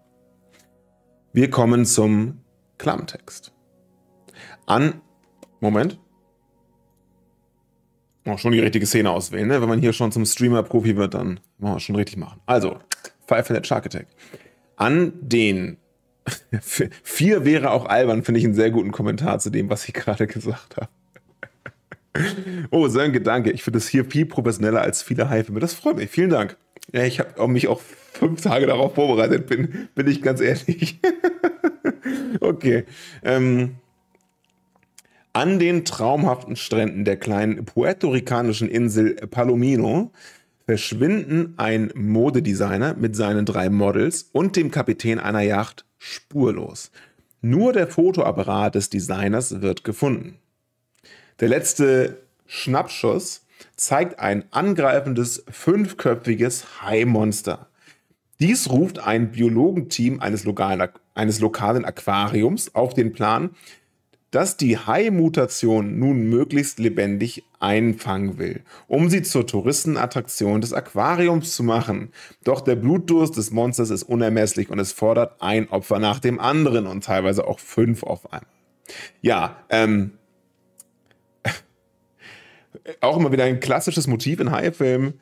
Wir kommen zum Klammtext. An, Moment. Oh, schon die richtige Szene auswählen, ne? Wenn man hier schon zum Streamer-Profi wird, dann machen wir schon richtig machen. Also, Five Headed Shark Attack. An den Vier wäre auch albern, finde ich einen sehr guten Kommentar zu dem, was ich gerade gesagt habe. oh, so ein Gedanke. Ich finde das hier viel professioneller als viele Haifilme. Das freut mich. Vielen Dank. Ja, ich habe mich auch fünf Tage darauf vorbereitet, bin, bin ich ganz ehrlich. okay. Ähm, an den traumhaften Stränden der kleinen puerto-ricanischen Insel Palomino verschwinden ein Modedesigner mit seinen drei Models und dem Kapitän einer Yacht spurlos. Nur der Fotoapparat des Designers wird gefunden. Der letzte Schnappschuss zeigt ein angreifendes fünfköpfiges Hai-Monster. Dies ruft ein Biologenteam eines lokalen, Aquariums auf den Plan, das die Hai-Mutation nun möglichst lebendig einfangen will, um sie zur Touristenattraktion des Aquariums zu machen. Doch der Blutdurst des Monsters ist unermesslich und es fordert ein Opfer nach dem anderen und teilweise auch fünf auf einmal. Ja, ähm, auch immer wieder ein klassisches Motiv in Hai-Filmen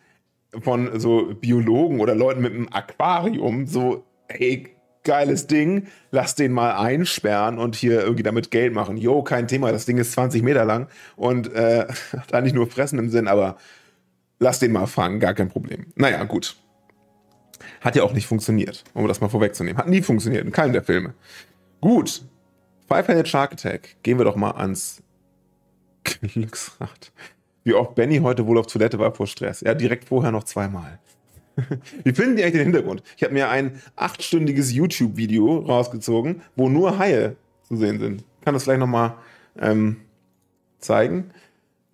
von so Biologen oder Leuten mit einem Aquarium, so, hey, geiles Ding, lass den mal einsperren und hier irgendwie damit Geld machen. Jo, kein Thema, das Ding ist 20 Meter lang und äh, hat eigentlich nur Fressen im Sinn, aber lass den mal fangen, gar kein Problem. Naja, gut. Hat ja auch nicht funktioniert, um das mal vorwegzunehmen. Hat nie funktioniert in keinem der Filme. Gut. Five-Handed Shark Attack. Gehen wir doch mal ans Glücksrad. Wie oft Benny heute wohl auf Toilette war vor Stress. Ja, direkt vorher noch zweimal. Wie finden die eigentlich den Hintergrund? Ich habe mir ein achtstündiges YouTube-Video rausgezogen, wo nur Haie zu sehen sind. Kann das vielleicht nochmal ähm, zeigen?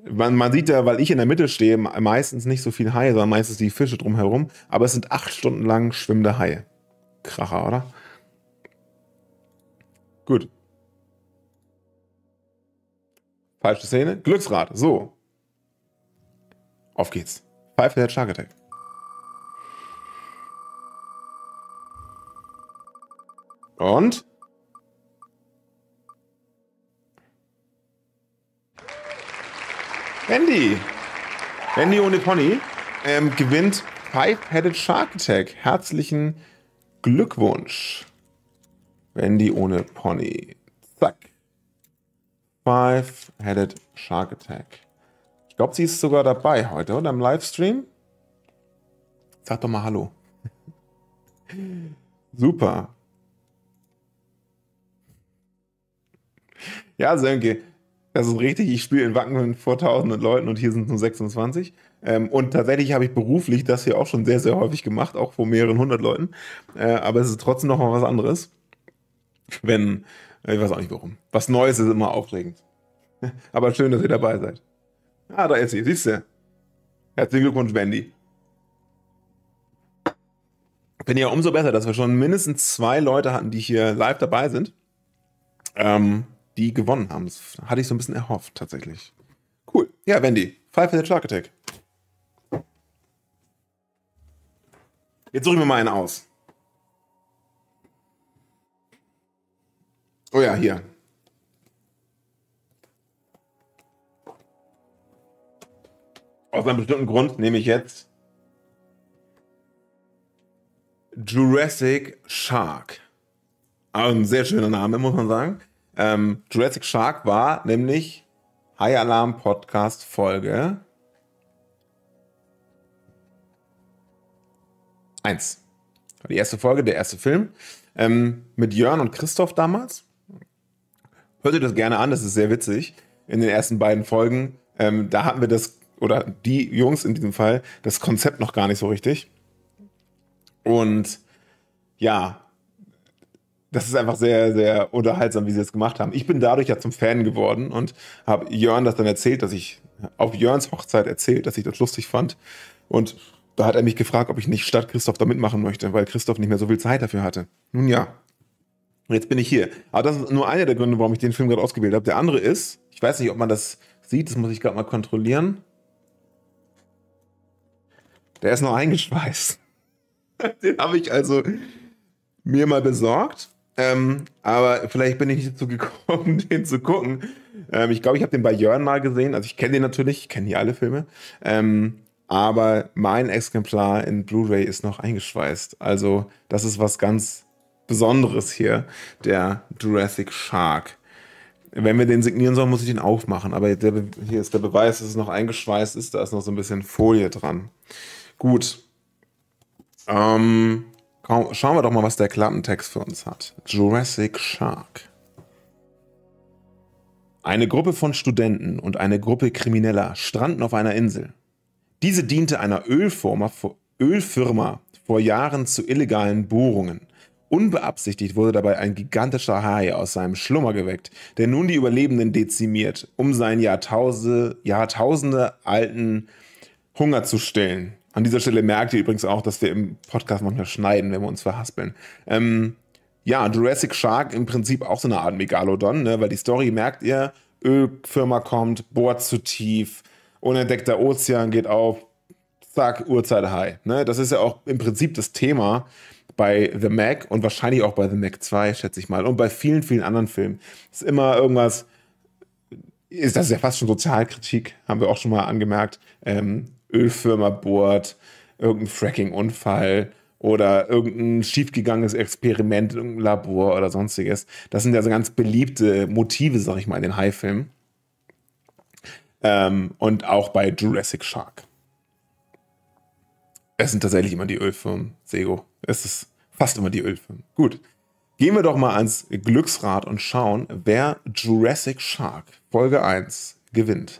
Man, man, sieht ja, weil ich in der Mitte stehe, meistens nicht so viel Haie, sondern meistens die Fische drumherum. Aber es sind acht Stunden lang schwimmende Haie. Kracher, oder? Gut. Falsche Szene. Glücksrad. So. Auf geht's. Five-Headed Shark Attack. Und? Wendy. Wendy ohne Pony ähm, gewinnt Five-Headed Shark Attack. Herzlichen Glückwunsch. Wendy ohne Pony. Zack. Five-Headed Shark Attack. Ich glaube, sie ist sogar dabei heute, oder? Im Livestream. Sag doch mal Hallo. Super. Ja, Sönke, das ist richtig. Ich spiele in Wacken vor tausenden Leuten und hier sind nur 26. Ähm, und tatsächlich habe ich beruflich das hier auch schon sehr, sehr häufig gemacht, auch vor mehreren hundert Leuten. Äh, aber es ist trotzdem noch mal was anderes. Wenn, ich weiß auch nicht warum. Was Neues ist immer aufregend. Aber schön, dass ihr dabei seid. Ah, da ist sie, siehst du. Herzlichen Glückwunsch, Wendy. Finde ja umso besser, dass wir schon mindestens zwei Leute hatten, die hier live dabei sind, ähm, die gewonnen haben. Das hatte ich so ein bisschen erhofft, tatsächlich. Cool. Ja, Wendy. Five the Shark Attack. Jetzt suchen wir mal einen aus. Oh ja, hier. Aus einem bestimmten Grund nehme ich jetzt Jurassic Shark. Also ein sehr schöner Name, muss man sagen. Ähm, Jurassic Shark war nämlich High Alarm Podcast Folge 1. Die erste Folge, der erste Film. Ähm, mit Jörn und Christoph damals. Hört ihr das gerne an, das ist sehr witzig. In den ersten beiden Folgen, ähm, da hatten wir das oder die Jungs in diesem Fall das Konzept noch gar nicht so richtig. Und ja, das ist einfach sehr, sehr unterhaltsam, wie sie das gemacht haben. Ich bin dadurch ja zum Fan geworden und habe Jörn das dann erzählt, dass ich auf Jörns Hochzeit erzählt, dass ich das lustig fand. Und da hat er mich gefragt, ob ich nicht statt Christoph da mitmachen möchte, weil Christoph nicht mehr so viel Zeit dafür hatte. Nun ja, jetzt bin ich hier. Aber das ist nur einer der Gründe, warum ich den Film gerade ausgewählt habe. Der andere ist, ich weiß nicht, ob man das sieht, das muss ich gerade mal kontrollieren. Der ist noch eingeschweißt. Den habe ich also mir mal besorgt. Ähm, aber vielleicht bin ich nicht dazu gekommen, den zu gucken. Ähm, ich glaube, ich habe den bei Jörn mal gesehen. Also ich kenne den natürlich, ich kenne hier alle Filme. Ähm, aber mein Exemplar in Blu-ray ist noch eingeschweißt. Also das ist was ganz Besonderes hier, der Jurassic Shark. Wenn wir den signieren sollen, muss ich den aufmachen. Aber der, hier ist der Beweis, dass es noch eingeschweißt ist. Da ist noch so ein bisschen Folie dran. Gut. Ähm, schauen wir doch mal, was der Klappentext für uns hat. Jurassic Shark. Eine Gruppe von Studenten und eine Gruppe Krimineller stranden auf einer Insel. Diese diente einer Ölfirma, Ölfirma vor Jahren zu illegalen Bohrungen. Unbeabsichtigt wurde dabei ein gigantischer Hai aus seinem Schlummer geweckt, der nun die Überlebenden dezimiert, um seinen Jahrtausende, Jahrtausende alten Hunger zu stillen. An dieser Stelle merkt ihr übrigens auch, dass wir im Podcast manchmal schneiden, wenn wir uns verhaspeln. Ähm, ja, Jurassic Shark im Prinzip auch so eine Art Megalodon, ne? weil die Story merkt ihr, Ölfirma kommt, bohrt zu tief, unentdeckter Ozean geht auf, zack, Uhrzeit High. Ne? Das ist ja auch im Prinzip das Thema bei The Mac und wahrscheinlich auch bei The Mac 2, schätze ich mal, und bei vielen, vielen anderen Filmen. ist immer irgendwas, ist das ja fast schon Sozialkritik, haben wir auch schon mal angemerkt. Ähm, Ölfirma bohrt, irgendein Fracking-Unfall oder irgendein schiefgegangenes Experiment, irgendein Labor oder sonstiges. Das sind ja so ganz beliebte Motive, sag ich mal, in den High-Filmen. Ähm, und auch bei Jurassic Shark. Es sind tatsächlich immer die Ölfirmen, Sego. Es ist fast immer die Ölfirmen. Gut. Gehen wir doch mal ans Glücksrad und schauen, wer Jurassic Shark Folge 1 gewinnt.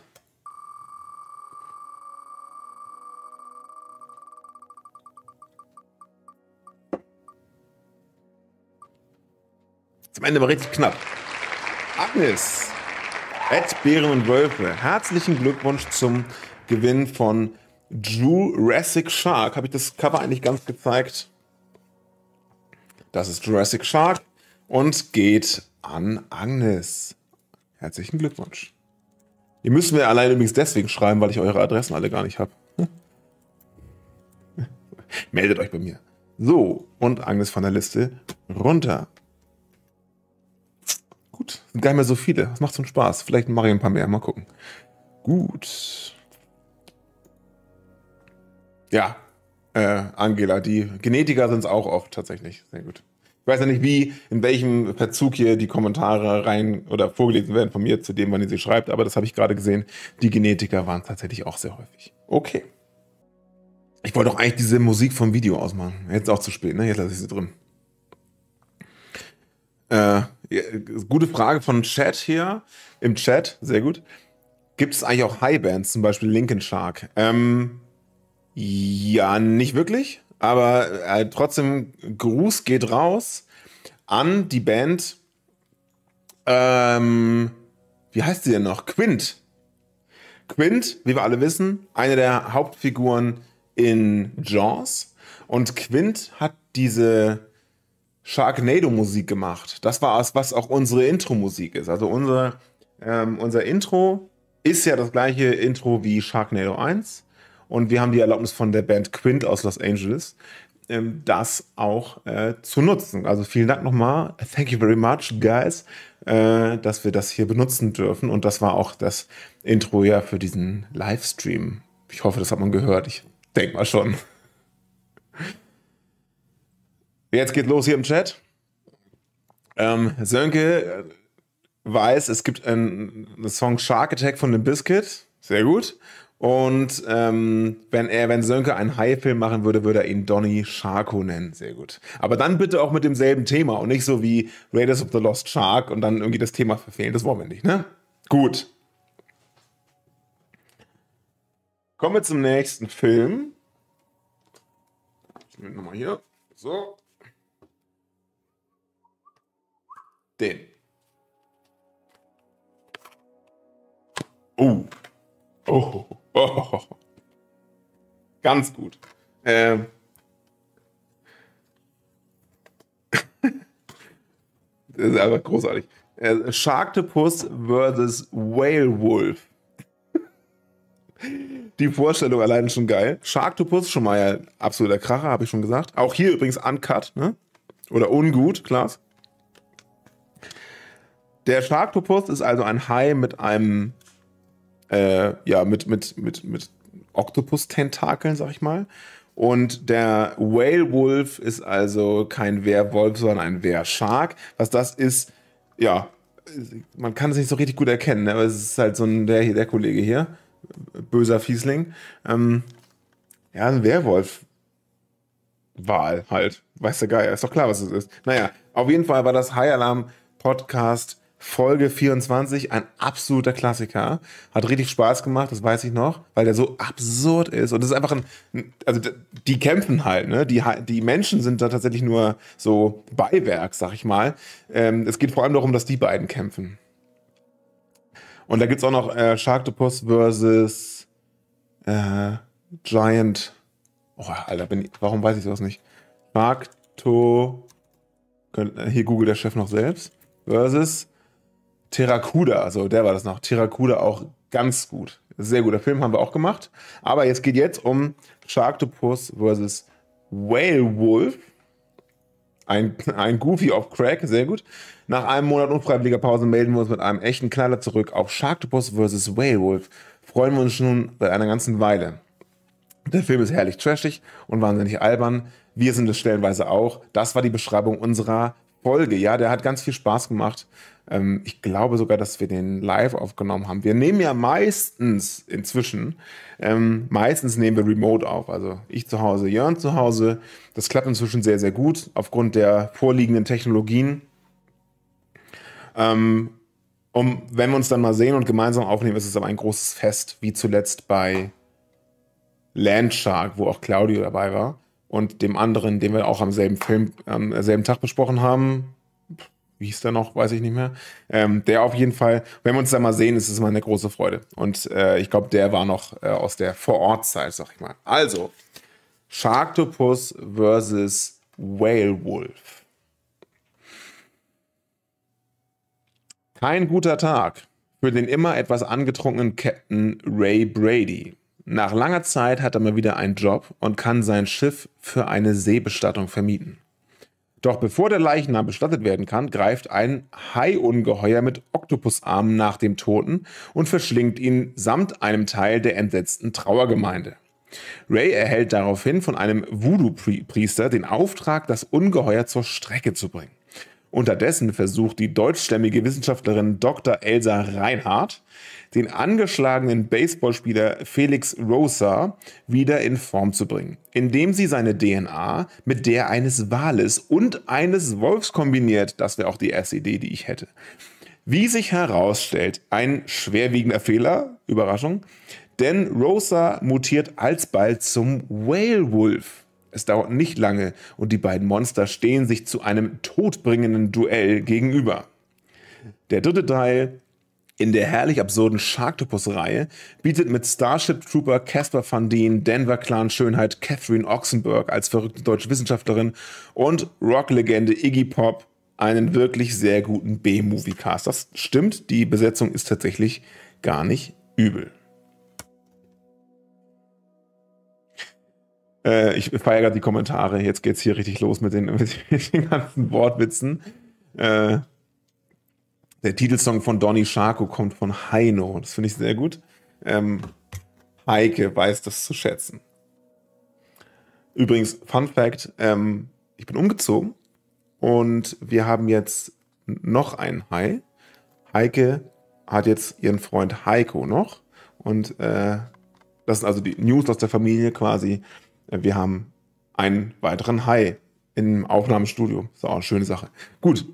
Zum Ende war richtig knapp. Agnes, Ed Bären und Wölfe, herzlichen Glückwunsch zum Gewinn von Jurassic Shark. Habe ich das Cover eigentlich ganz gezeigt? Das ist Jurassic Shark. und geht an Agnes. Herzlichen Glückwunsch. Ihr müsst mir allein übrigens deswegen schreiben, weil ich eure Adressen alle gar nicht habe. Meldet euch bei mir. So, und Agnes von der Liste runter. Gut, sind gar nicht mehr so viele. Das macht so einen Spaß. Vielleicht mache ich ein paar mehr. Mal gucken. Gut. Ja, äh, Angela, die Genetiker sind es auch oft tatsächlich. Sehr gut. Ich weiß ja nicht, wie, in welchem Verzug hier die Kommentare rein oder vorgelesen werden von mir zu dem, wann ihr sie schreibt, aber das habe ich gerade gesehen. Die Genetiker waren tatsächlich auch sehr häufig. Okay. Ich wollte doch eigentlich diese Musik vom Video ausmachen. Jetzt auch zu spät, ne? Jetzt lasse ich sie drin. Äh, gute Frage von Chat hier. Im Chat, sehr gut. Gibt es eigentlich auch High-Bands, zum Beispiel Linkin Shark? Ähm, ja, nicht wirklich, aber äh, trotzdem, Gruß geht raus an die Band. Ähm, wie heißt sie denn noch? Quint. Quint, wie wir alle wissen, eine der Hauptfiguren in Jaws. Und Quint hat diese Sharknado-Musik gemacht. Das war es, was auch unsere Intro-Musik ist. Also unser, ähm, unser Intro ist ja das gleiche Intro wie Sharknado 1. Und wir haben die Erlaubnis von der Band Quint aus Los Angeles, ähm, das auch äh, zu nutzen. Also vielen Dank nochmal. Thank you very much, guys, äh, dass wir das hier benutzen dürfen. Und das war auch das Intro ja für diesen Livestream. Ich hoffe, das hat man gehört. Ich denke mal schon. Jetzt geht los hier im Chat. Ähm, Sönke äh, weiß, es gibt einen, Song Shark Attack von dem Biscuit. Sehr gut. Und ähm, wenn er, wenn Sönke einen Hai-Film machen würde, würde er ihn Donny Sharko nennen. Sehr gut. Aber dann bitte auch mit demselben Thema und nicht so wie Raiders of the Lost Shark und dann irgendwie das Thema verfehlen. Das wollen wir nicht, ne? Gut. Kommen wir zum nächsten Film. Ich nehme nochmal hier. So. Den. Oh. Oh. Ganz gut. Ähm. das ist einfach großartig. Äh, Sharktopus versus Whale Wolf. Die Vorstellung allein schon geil. Sharktopus, schon mal ja absoluter Kracher, habe ich schon gesagt. Auch hier übrigens uncut, ne? Oder ungut, Klaas. Der Sharktopus ist also ein Hai mit einem äh, ja, mit, mit, mit, mit Oktopus-Tentakeln, sag ich mal. Und der Whale Wolf ist also kein Werwolf, sondern ein Wershark. Was das ist, ja, man kann es nicht so richtig gut erkennen, ne? aber es ist halt so ein, der, der Kollege hier, böser Fiesling. Ähm, ja, ein Werwolf. Wahl halt. Weiß der Geier, ist doch klar, was es ist. Naja, auf jeden Fall war das High Alarm Podcast Folge 24, ein absoluter Klassiker. Hat richtig Spaß gemacht, das weiß ich noch, weil der so absurd ist. Und das ist einfach ein, also die kämpfen halt, ne? Die, die Menschen sind da tatsächlich nur so Beiwerk, sag ich mal. Ähm, es geht vor allem darum, dass die beiden kämpfen. Und da gibt es auch noch äh, Sharktopus versus äh, Giant. Oh, Alter, bin ich, warum weiß ich sowas nicht? Sharkto. Hier googelt der Chef noch selbst. Versus Terracuda, also der war das noch. Terracuda auch ganz gut. Sehr guter Film, haben wir auch gemacht. Aber jetzt geht jetzt um Sharktopus versus Whale Wolf. Ein, ein Goofy auf Crack, sehr gut. Nach einem Monat unfreiwilliger Pause melden wir uns mit einem echten Knaller zurück auf Sharktopus vs. Whale Wolf. Freuen wir uns schon seit einer ganzen Weile. Der Film ist herrlich trashig und wahnsinnig albern. Wir sind es stellenweise auch. Das war die Beschreibung unserer Folge. Ja, der hat ganz viel Spaß gemacht. Ähm, ich glaube sogar, dass wir den live aufgenommen haben. Wir nehmen ja meistens inzwischen, ähm, meistens nehmen wir remote auf. Also ich zu Hause, Jörn zu Hause. Das klappt inzwischen sehr, sehr gut aufgrund der vorliegenden Technologien. Ähm, um, wenn wir uns dann mal sehen und gemeinsam aufnehmen, ist es aber ein großes Fest, wie zuletzt bei Landshark, wo auch Claudio dabei war. Und dem anderen, den wir auch am selben Film, am selben Tag besprochen haben, wie hieß der noch, weiß ich nicht mehr. Ähm, der auf jeden Fall, wenn wir uns da mal sehen, ist es immer eine große Freude. Und äh, ich glaube, der war noch äh, aus der Vorortzeit, sag ich mal. Also, Sharktopus versus Whale Wolf. Kein guter Tag für den immer etwas angetrunkenen Captain Ray Brady. Nach langer Zeit hat er mal wieder einen Job und kann sein Schiff für eine Seebestattung vermieten. Doch bevor der Leichnam bestattet werden kann, greift ein Haiungeheuer mit Oktopusarmen nach dem Toten und verschlingt ihn samt einem Teil der entsetzten Trauergemeinde. Ray erhält daraufhin von einem Voodoo-Priester den Auftrag, das Ungeheuer zur Strecke zu bringen. Unterdessen versucht die deutschstämmige Wissenschaftlerin Dr. Elsa Reinhardt, den angeschlagenen Baseballspieler Felix Rosa wieder in Form zu bringen, indem sie seine DNA mit der eines Wales und eines Wolfs kombiniert. Das wäre auch die erste Idee, die ich hätte. Wie sich herausstellt, ein schwerwiegender Fehler, Überraschung, denn Rosa mutiert alsbald zum Whale Wolf. Es dauert nicht lange und die beiden Monster stehen sich zu einem todbringenden Duell gegenüber. Der dritte Teil in der herrlich absurden Sharktopus-Reihe bietet mit Starship Trooper Casper Van Dien, Denver Clan Schönheit Catherine Oxenberg als verrückte deutsche Wissenschaftlerin und Rocklegende Iggy Pop einen wirklich sehr guten B-Movie-Cast. Das stimmt, die Besetzung ist tatsächlich gar nicht übel. Äh, ich feiere gerade die Kommentare. Jetzt geht es hier richtig los mit den, mit den ganzen Wortwitzen. Äh, der Titelsong von Donny Sharko kommt von Heino. Das finde ich sehr gut. Ähm, Heike weiß das zu schätzen. Übrigens, Fun Fact: ähm, Ich bin umgezogen und wir haben jetzt noch einen Hai. Heike hat jetzt ihren Freund Heiko noch. Und äh, das sind also die News aus der Familie quasi. Wir haben einen weiteren Hai im Aufnahmestudio. Ist auch eine schöne Sache. Gut.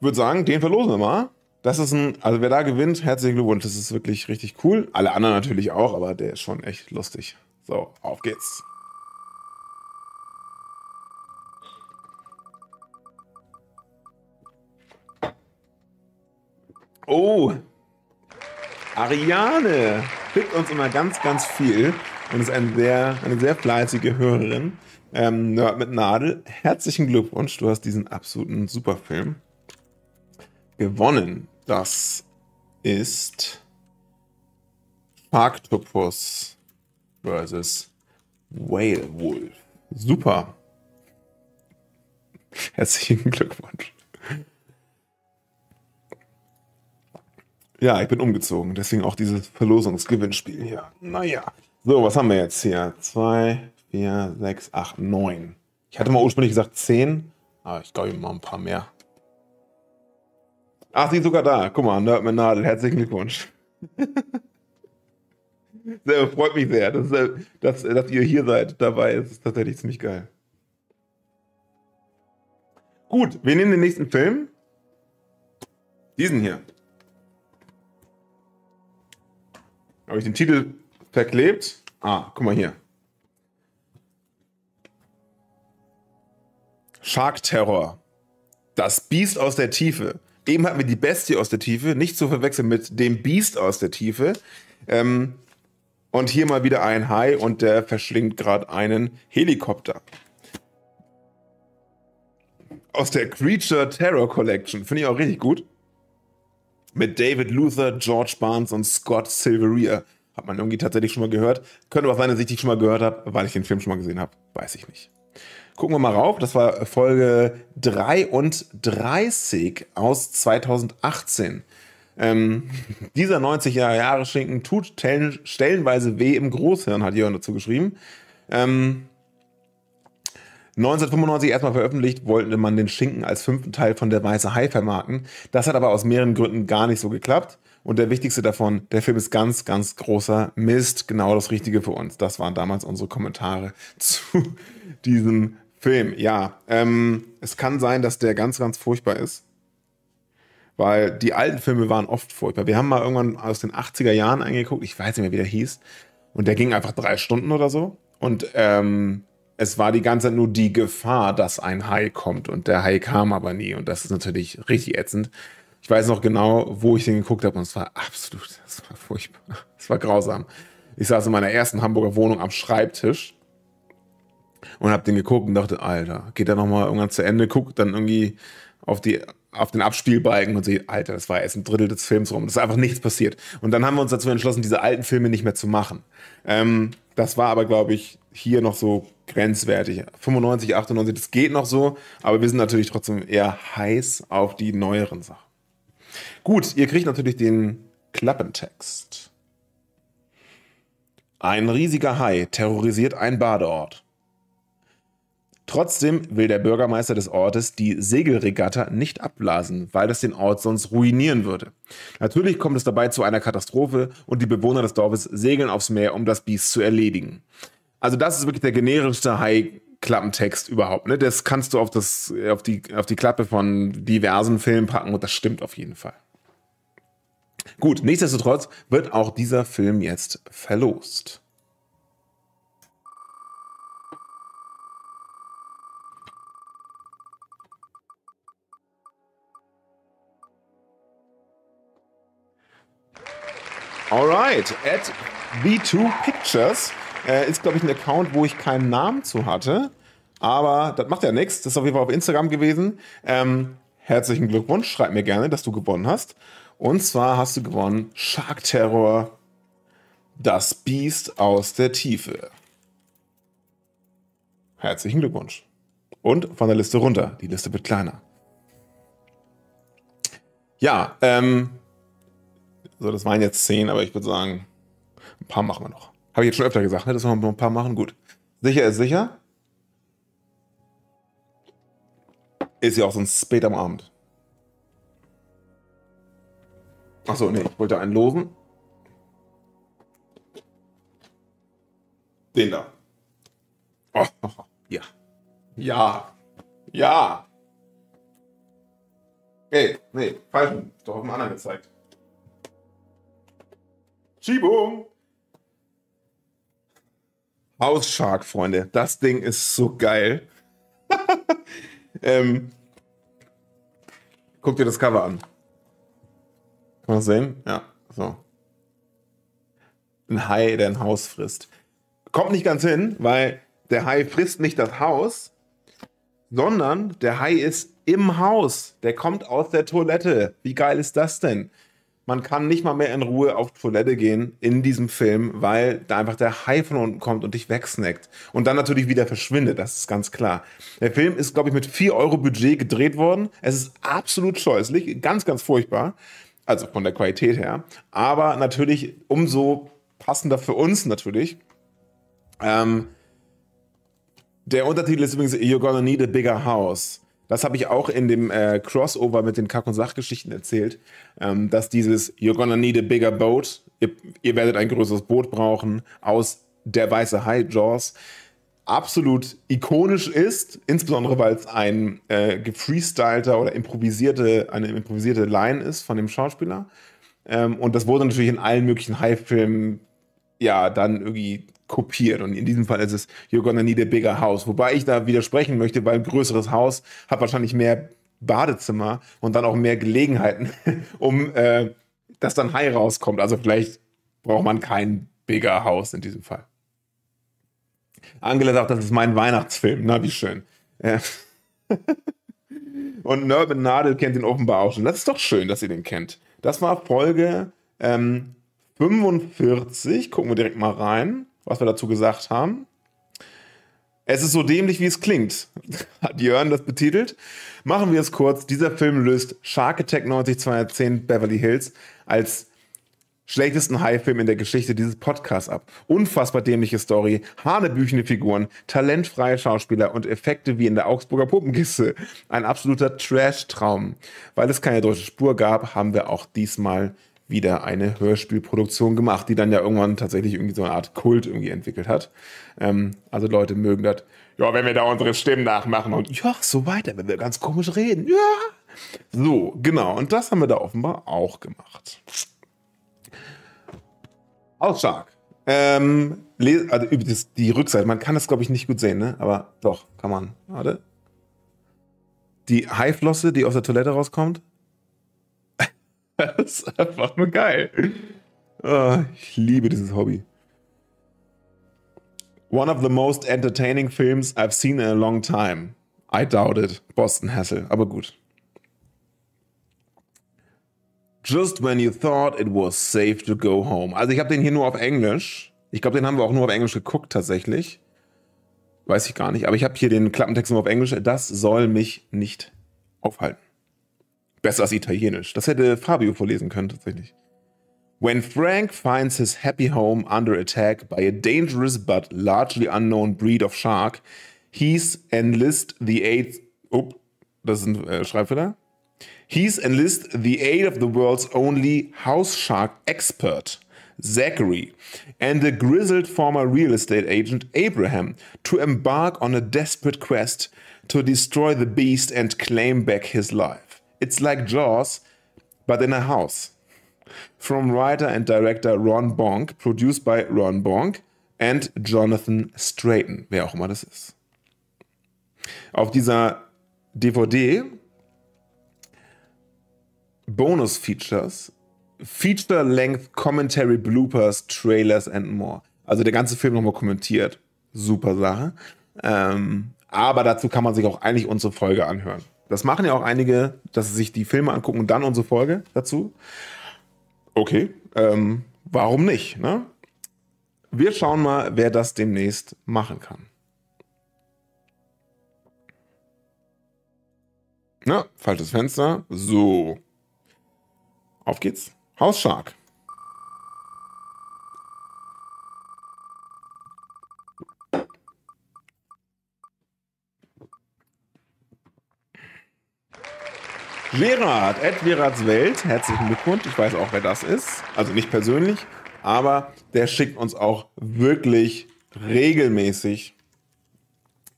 Würde sagen, den verlosen wir mal. Das ist ein, also wer da gewinnt, herzlichen Glückwunsch. Das ist wirklich richtig cool. Alle anderen natürlich auch, aber der ist schon echt lustig. So, auf geht's. Oh, Ariane schickt uns immer ganz, ganz viel und ist ein sehr, eine sehr fleißige Hörerin. Ähm, Nerd mit Nadel, herzlichen Glückwunsch, du hast diesen absoluten Superfilm gewonnen. Das ist Sharktopus versus Whale Wolf. Super. Herzlichen Glückwunsch. Ja, ich bin umgezogen, deswegen auch dieses Verlosungsgewinnspiel hier. Naja. So, was haben wir jetzt hier? 2, 4, 6, 8, 9. Ich hatte mal ursprünglich gesagt 10, aber ich glaube, ich mal ein paar mehr. Ach, sie ist sogar da. Guck mal, Nerd mit Nadel, herzlichen Glückwunsch. sehr, freut mich sehr, dass, dass, dass ihr hier seid dabei. Das ist tatsächlich ziemlich geil. Gut, wir nehmen den nächsten Film. Diesen hier. Habe ich den Titel verklebt? Ah, guck mal hier. Shark Terror. Das Biest aus der Tiefe. Eben hatten wir die Bestie aus der Tiefe, nicht zu verwechseln mit dem Biest aus der Tiefe. Ähm, und hier mal wieder ein Hai und der verschlingt gerade einen Helikopter. Aus der Creature Terror Collection. Finde ich auch richtig gut mit David Luther, George Barnes und Scott Silveria. Hat man irgendwie tatsächlich schon mal gehört. Könnte auch sein, dass ich die schon mal gehört habe, weil ich den Film schon mal gesehen habe. Weiß ich nicht. Gucken wir mal rauf. Das war Folge 33 aus 2018. Ähm, dieser 90 Jahre Schinken tut stellenweise weh im Großhirn, hat Jörn dazu geschrieben. Ähm, 1995 erstmal veröffentlicht, wollte man den Schinken als fünften Teil von Der Weiße Hai vermarkten. Das hat aber aus mehreren Gründen gar nicht so geklappt. Und der wichtigste davon, der Film ist ganz, ganz großer Mist. Genau das Richtige für uns. Das waren damals unsere Kommentare zu diesem Film. Ja, ähm, es kann sein, dass der ganz, ganz furchtbar ist. Weil die alten Filme waren oft furchtbar. Wir haben mal irgendwann aus den 80er Jahren eingeguckt. Ich weiß nicht mehr, wie der hieß. Und der ging einfach drei Stunden oder so. Und ähm, es war die ganze Zeit nur die Gefahr, dass ein Hai kommt und der Hai kam aber nie und das ist natürlich richtig ätzend. Ich weiß noch genau, wo ich den geguckt habe und es war absolut, es war furchtbar, es war grausam. Ich saß in meiner ersten Hamburger Wohnung am Schreibtisch und habe den geguckt und dachte, Alter, geht er nochmal irgendwann zu Ende, guckt dann irgendwie auf die auf den Abspielbalken und sehe, Alter, das war erst ein Drittel des Films rum. Das ist einfach nichts passiert. Und dann haben wir uns dazu entschlossen, diese alten Filme nicht mehr zu machen. Ähm, das war aber, glaube ich, hier noch so grenzwertig. 95, 98, das geht noch so, aber wir sind natürlich trotzdem eher heiß auf die neueren Sachen. Gut, ihr kriegt natürlich den Klappentext. Ein riesiger Hai terrorisiert einen Badeort. Trotzdem will der Bürgermeister des Ortes die Segelregatta nicht abblasen, weil das den Ort sonst ruinieren würde. Natürlich kommt es dabei zu einer Katastrophe und die Bewohner des Dorfes segeln aufs Meer, um das Biest zu erledigen. Also das ist wirklich der generischste Hai-Klappentext überhaupt. Ne? Das kannst du auf, das, auf, die, auf die Klappe von diversen Filmen packen und das stimmt auf jeden Fall. Gut, nichtsdestotrotz wird auch dieser Film jetzt verlost. Alright, at B2 Pictures äh, ist, glaube ich, ein Account, wo ich keinen Namen zu hatte. Aber das macht ja nichts. Das ist auf jeden Fall auf Instagram gewesen. Ähm, herzlichen Glückwunsch. Schreib mir gerne, dass du gewonnen hast. Und zwar hast du gewonnen Shark Terror, das Biest aus der Tiefe. Herzlichen Glückwunsch. Und von der Liste runter. Die Liste wird kleiner. Ja, ähm, so, das waren jetzt zehn, aber ich würde sagen, ein paar machen wir noch. Habe ich jetzt schon öfter gesagt, ne? dass wir ein paar machen. Gut. Sicher ist sicher. Ist ja auch sonst spät am Abend. Achso, nee, ich wollte einen losen. Den da. Oh, ja. Ja. Ja. Ey, nee, falsch. Doch auf den anderen gezeigt. Schiebung! House Shark, Freunde. Das Ding ist so geil. ähm, guck dir das Cover an. Kann man sehen? Ja, so. Ein Hai, der ein Haus frisst. Kommt nicht ganz hin, weil der Hai frisst nicht das Haus, sondern der Hai ist im Haus. Der kommt aus der Toilette. Wie geil ist das denn? Man kann nicht mal mehr in Ruhe auf Toilette gehen in diesem Film, weil da einfach der Hai von unten kommt und dich wegsnackt. Und dann natürlich wieder verschwindet, das ist ganz klar. Der Film ist, glaube ich, mit 4 Euro Budget gedreht worden. Es ist absolut scheußlich, ganz, ganz furchtbar. Also von der Qualität her. Aber natürlich umso passender für uns natürlich. Ähm, der Untertitel ist übrigens You're Gonna Need a Bigger House. Das habe ich auch in dem äh, Crossover mit den Kack- und Sachgeschichten erzählt, ähm, dass dieses You're gonna need a bigger boat, ihr, ihr, werdet ein größeres Boot brauchen, aus Der weiße Hai, Jaws, absolut ikonisch ist, insbesondere weil es ein äh, gefreestylter oder improvisierte, eine improvisierte Line ist von dem Schauspieler. Ähm, und das wurde natürlich in allen möglichen Hai-Filmen ja dann irgendwie kopiert. Und in diesem Fall ist es You're gonna need a bigger house. Wobei ich da widersprechen möchte, weil ein größeres Haus hat wahrscheinlich mehr Badezimmer und dann auch mehr Gelegenheiten, um äh, dass dann Hai rauskommt. Also vielleicht braucht man kein bigger House in diesem Fall. Angela sagt, das ist mein Weihnachtsfilm. Na, wie schön. Ja. Und Nervin Nadel kennt ihn offenbar auch schon. Das ist doch schön, dass ihr den kennt. Das war Folge ähm, 45. Gucken wir direkt mal rein was wir dazu gesagt haben. Es ist so dämlich, wie es klingt, hat Jörn das betitelt. Machen wir es kurz. Dieser Film löst Shark Attack 90210 Beverly Hills als schlechtesten High-Film in der Geschichte dieses Podcasts ab. Unfassbar dämliche Story, hanebüchene Figuren, talentfreie Schauspieler und Effekte wie in der Augsburger Puppenkiste. Ein absoluter Trash-Traum. Weil es keine deutsche Spur gab, haben wir auch diesmal wieder eine Hörspielproduktion gemacht, die dann ja irgendwann tatsächlich irgendwie so eine Art Kult irgendwie entwickelt hat. Ähm, also Leute mögen das, ja, wenn wir da unsere Stimmen nachmachen und ja, so weiter, wenn wir ganz komisch reden, ja. So, genau, und das haben wir da offenbar auch gemacht. Ausstark. Ähm, also die Rückseite, man kann das glaube ich nicht gut sehen, ne? Aber doch, kann man. Warte. Die Haiflosse, die aus der Toilette rauskommt, das ist einfach nur geil. Oh, ich liebe dieses Hobby. One of the most entertaining films I've seen in a long time. I doubt it. Boston Hassel, aber gut. Just when you thought it was safe to go home. Also ich habe den hier nur auf Englisch. Ich glaube, den haben wir auch nur auf Englisch geguckt tatsächlich. Weiß ich gar nicht. Aber ich habe hier den Klappentext nur auf Englisch. Das soll mich nicht aufhalten. Besser als Italienisch. Das hätte Fabio vorlesen können tatsächlich. When Frank finds his happy home under attack by a dangerous but largely unknown breed of shark, he's enlist the aid. Oh, das ist ein äh, Schreibfehler. He's enlist the aid of the world's only house shark expert, Zachary, and the grizzled former real estate agent Abraham to embark on a desperate quest to destroy the beast and claim back his life. It's like Jaws, but in a house. From writer and director Ron Bonk, produced by Ron Bonk and Jonathan Strayton, wer auch immer das ist. Auf dieser DVD Bonus Features, Feature Length Commentary Bloopers, Trailers and more. Also der ganze Film nochmal kommentiert. Super Sache. Ähm, aber dazu kann man sich auch eigentlich unsere Folge anhören. Das machen ja auch einige, dass sie sich die Filme angucken und dann unsere Folge dazu. Okay, ähm, warum nicht? Ne? Wir schauen mal, wer das demnächst machen kann. Na, falsches Fenster. So. Auf geht's. House Shark. Gerard, Ed Gerards Welt, herzlichen Glückwunsch. Ich weiß auch, wer das ist. Also nicht persönlich, aber der schickt uns auch wirklich regelmäßig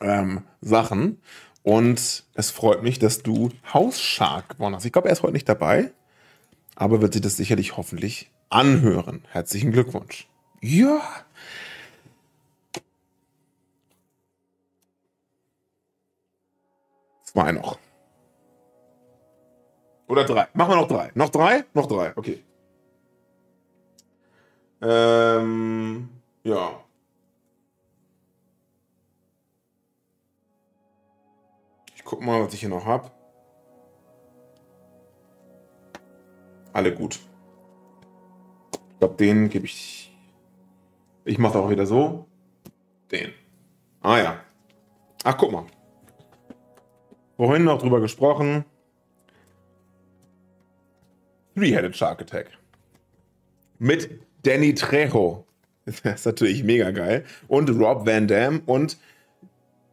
ähm, Sachen. Und es freut mich, dass du House Shark gewonnen hast. Ich glaube, er ist heute nicht dabei, aber wird sich das sicherlich hoffentlich anhören. Herzlichen Glückwunsch. Ja. Zwei noch. Oder drei. Machen wir noch drei. Noch drei? Noch drei. Okay. Ähm, ja. Ich guck mal, was ich hier noch habe. Alle gut. Ich glaube, den gebe ich. Ich mache auch wieder so. Den. Ah ja. Ach, guck mal. Vorhin noch drüber gesprochen. Three-Headed Shark Attack. Mit Danny Trejo. Das ist natürlich mega geil. Und Rob Van Dam und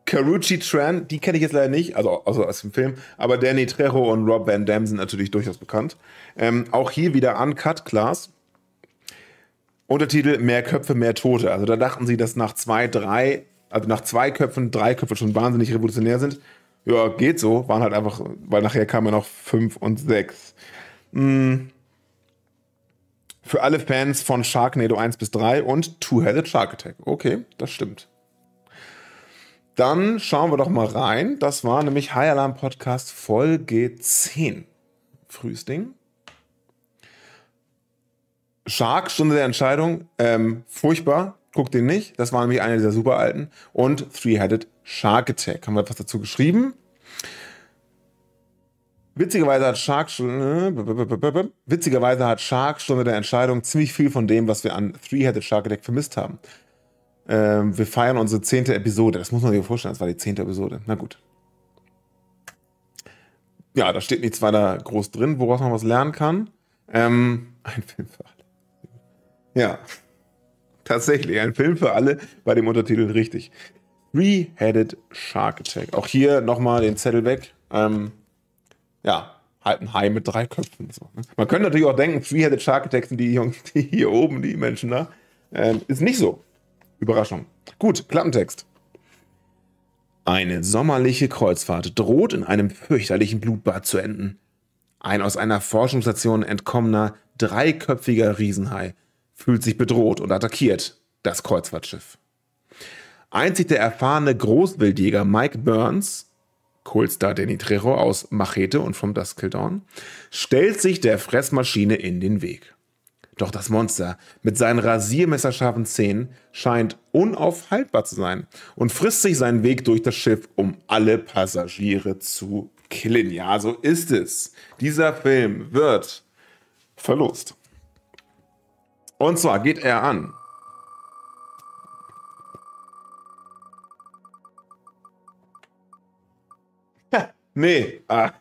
Karuchi Tran, die kenne ich jetzt leider nicht, also, also aus dem Film, aber Danny Trejo und Rob Van Dam sind natürlich durchaus bekannt. Ähm, auch hier wieder Uncut Class. Untertitel Mehr Köpfe, mehr Tote. Also da dachten sie, dass nach zwei, drei, also nach zwei Köpfen, drei Köpfe schon wahnsinnig revolutionär sind. Ja, geht so. Waren halt einfach, weil nachher kamen ja noch fünf und sechs. Hm. Für alle Fans von Sharknado 1 bis 3 und Two-Headed Shark Attack. Okay, das stimmt. Dann schauen wir doch mal rein. Das war nämlich High Alarm Podcast Folge 10. Frühes Ding. Shark, Stunde der Entscheidung. Ähm, furchtbar. Guckt den nicht. Das war nämlich einer dieser super alten. Und Three-Headed Shark Attack. Haben wir etwas dazu geschrieben. Witzigerweise hat Shark äh, witzigerweise hat Shark Stunde der Entscheidung ziemlich viel von dem, was wir an Three-Headed Shark Attack vermisst haben. Ähm, wir feiern unsere zehnte Episode. Das muss man sich vorstellen, das war die zehnte Episode. Na gut. Ja, da steht nichts weiter groß drin, woraus man was lernen kann. Ähm, ein Film für alle. Ja, tatsächlich, ein Film für alle bei dem Untertitel richtig. Three-Headed Shark Attack. Auch hier nochmal den Zettel weg. Ähm, ja, halt ein Hai mit drei Köpfen. So, ne? Man könnte natürlich auch denken, Three-Headed Shark Attacks sind die, die hier oben, die Menschen da. Ähm, ist nicht so. Überraschung. Gut, Klappentext. Eine sommerliche Kreuzfahrt droht in einem fürchterlichen Blutbad zu enden. Ein aus einer Forschungsstation entkommener, dreiköpfiger Riesenhai fühlt sich bedroht und attackiert das Kreuzfahrtschiff. Einzig der erfahrene Großwildjäger Mike Burns Coolstar Danny Trejo aus Machete und From Dusk Till Dawn, stellt sich der Fressmaschine in den Weg. Doch das Monster mit seinen rasiermesserscharfen Zähnen scheint unaufhaltbar zu sein und frisst sich seinen Weg durch das Schiff, um alle Passagiere zu killen. Ja, so ist es. Dieser Film wird verlost. Und zwar geht er an. Nee. Ah.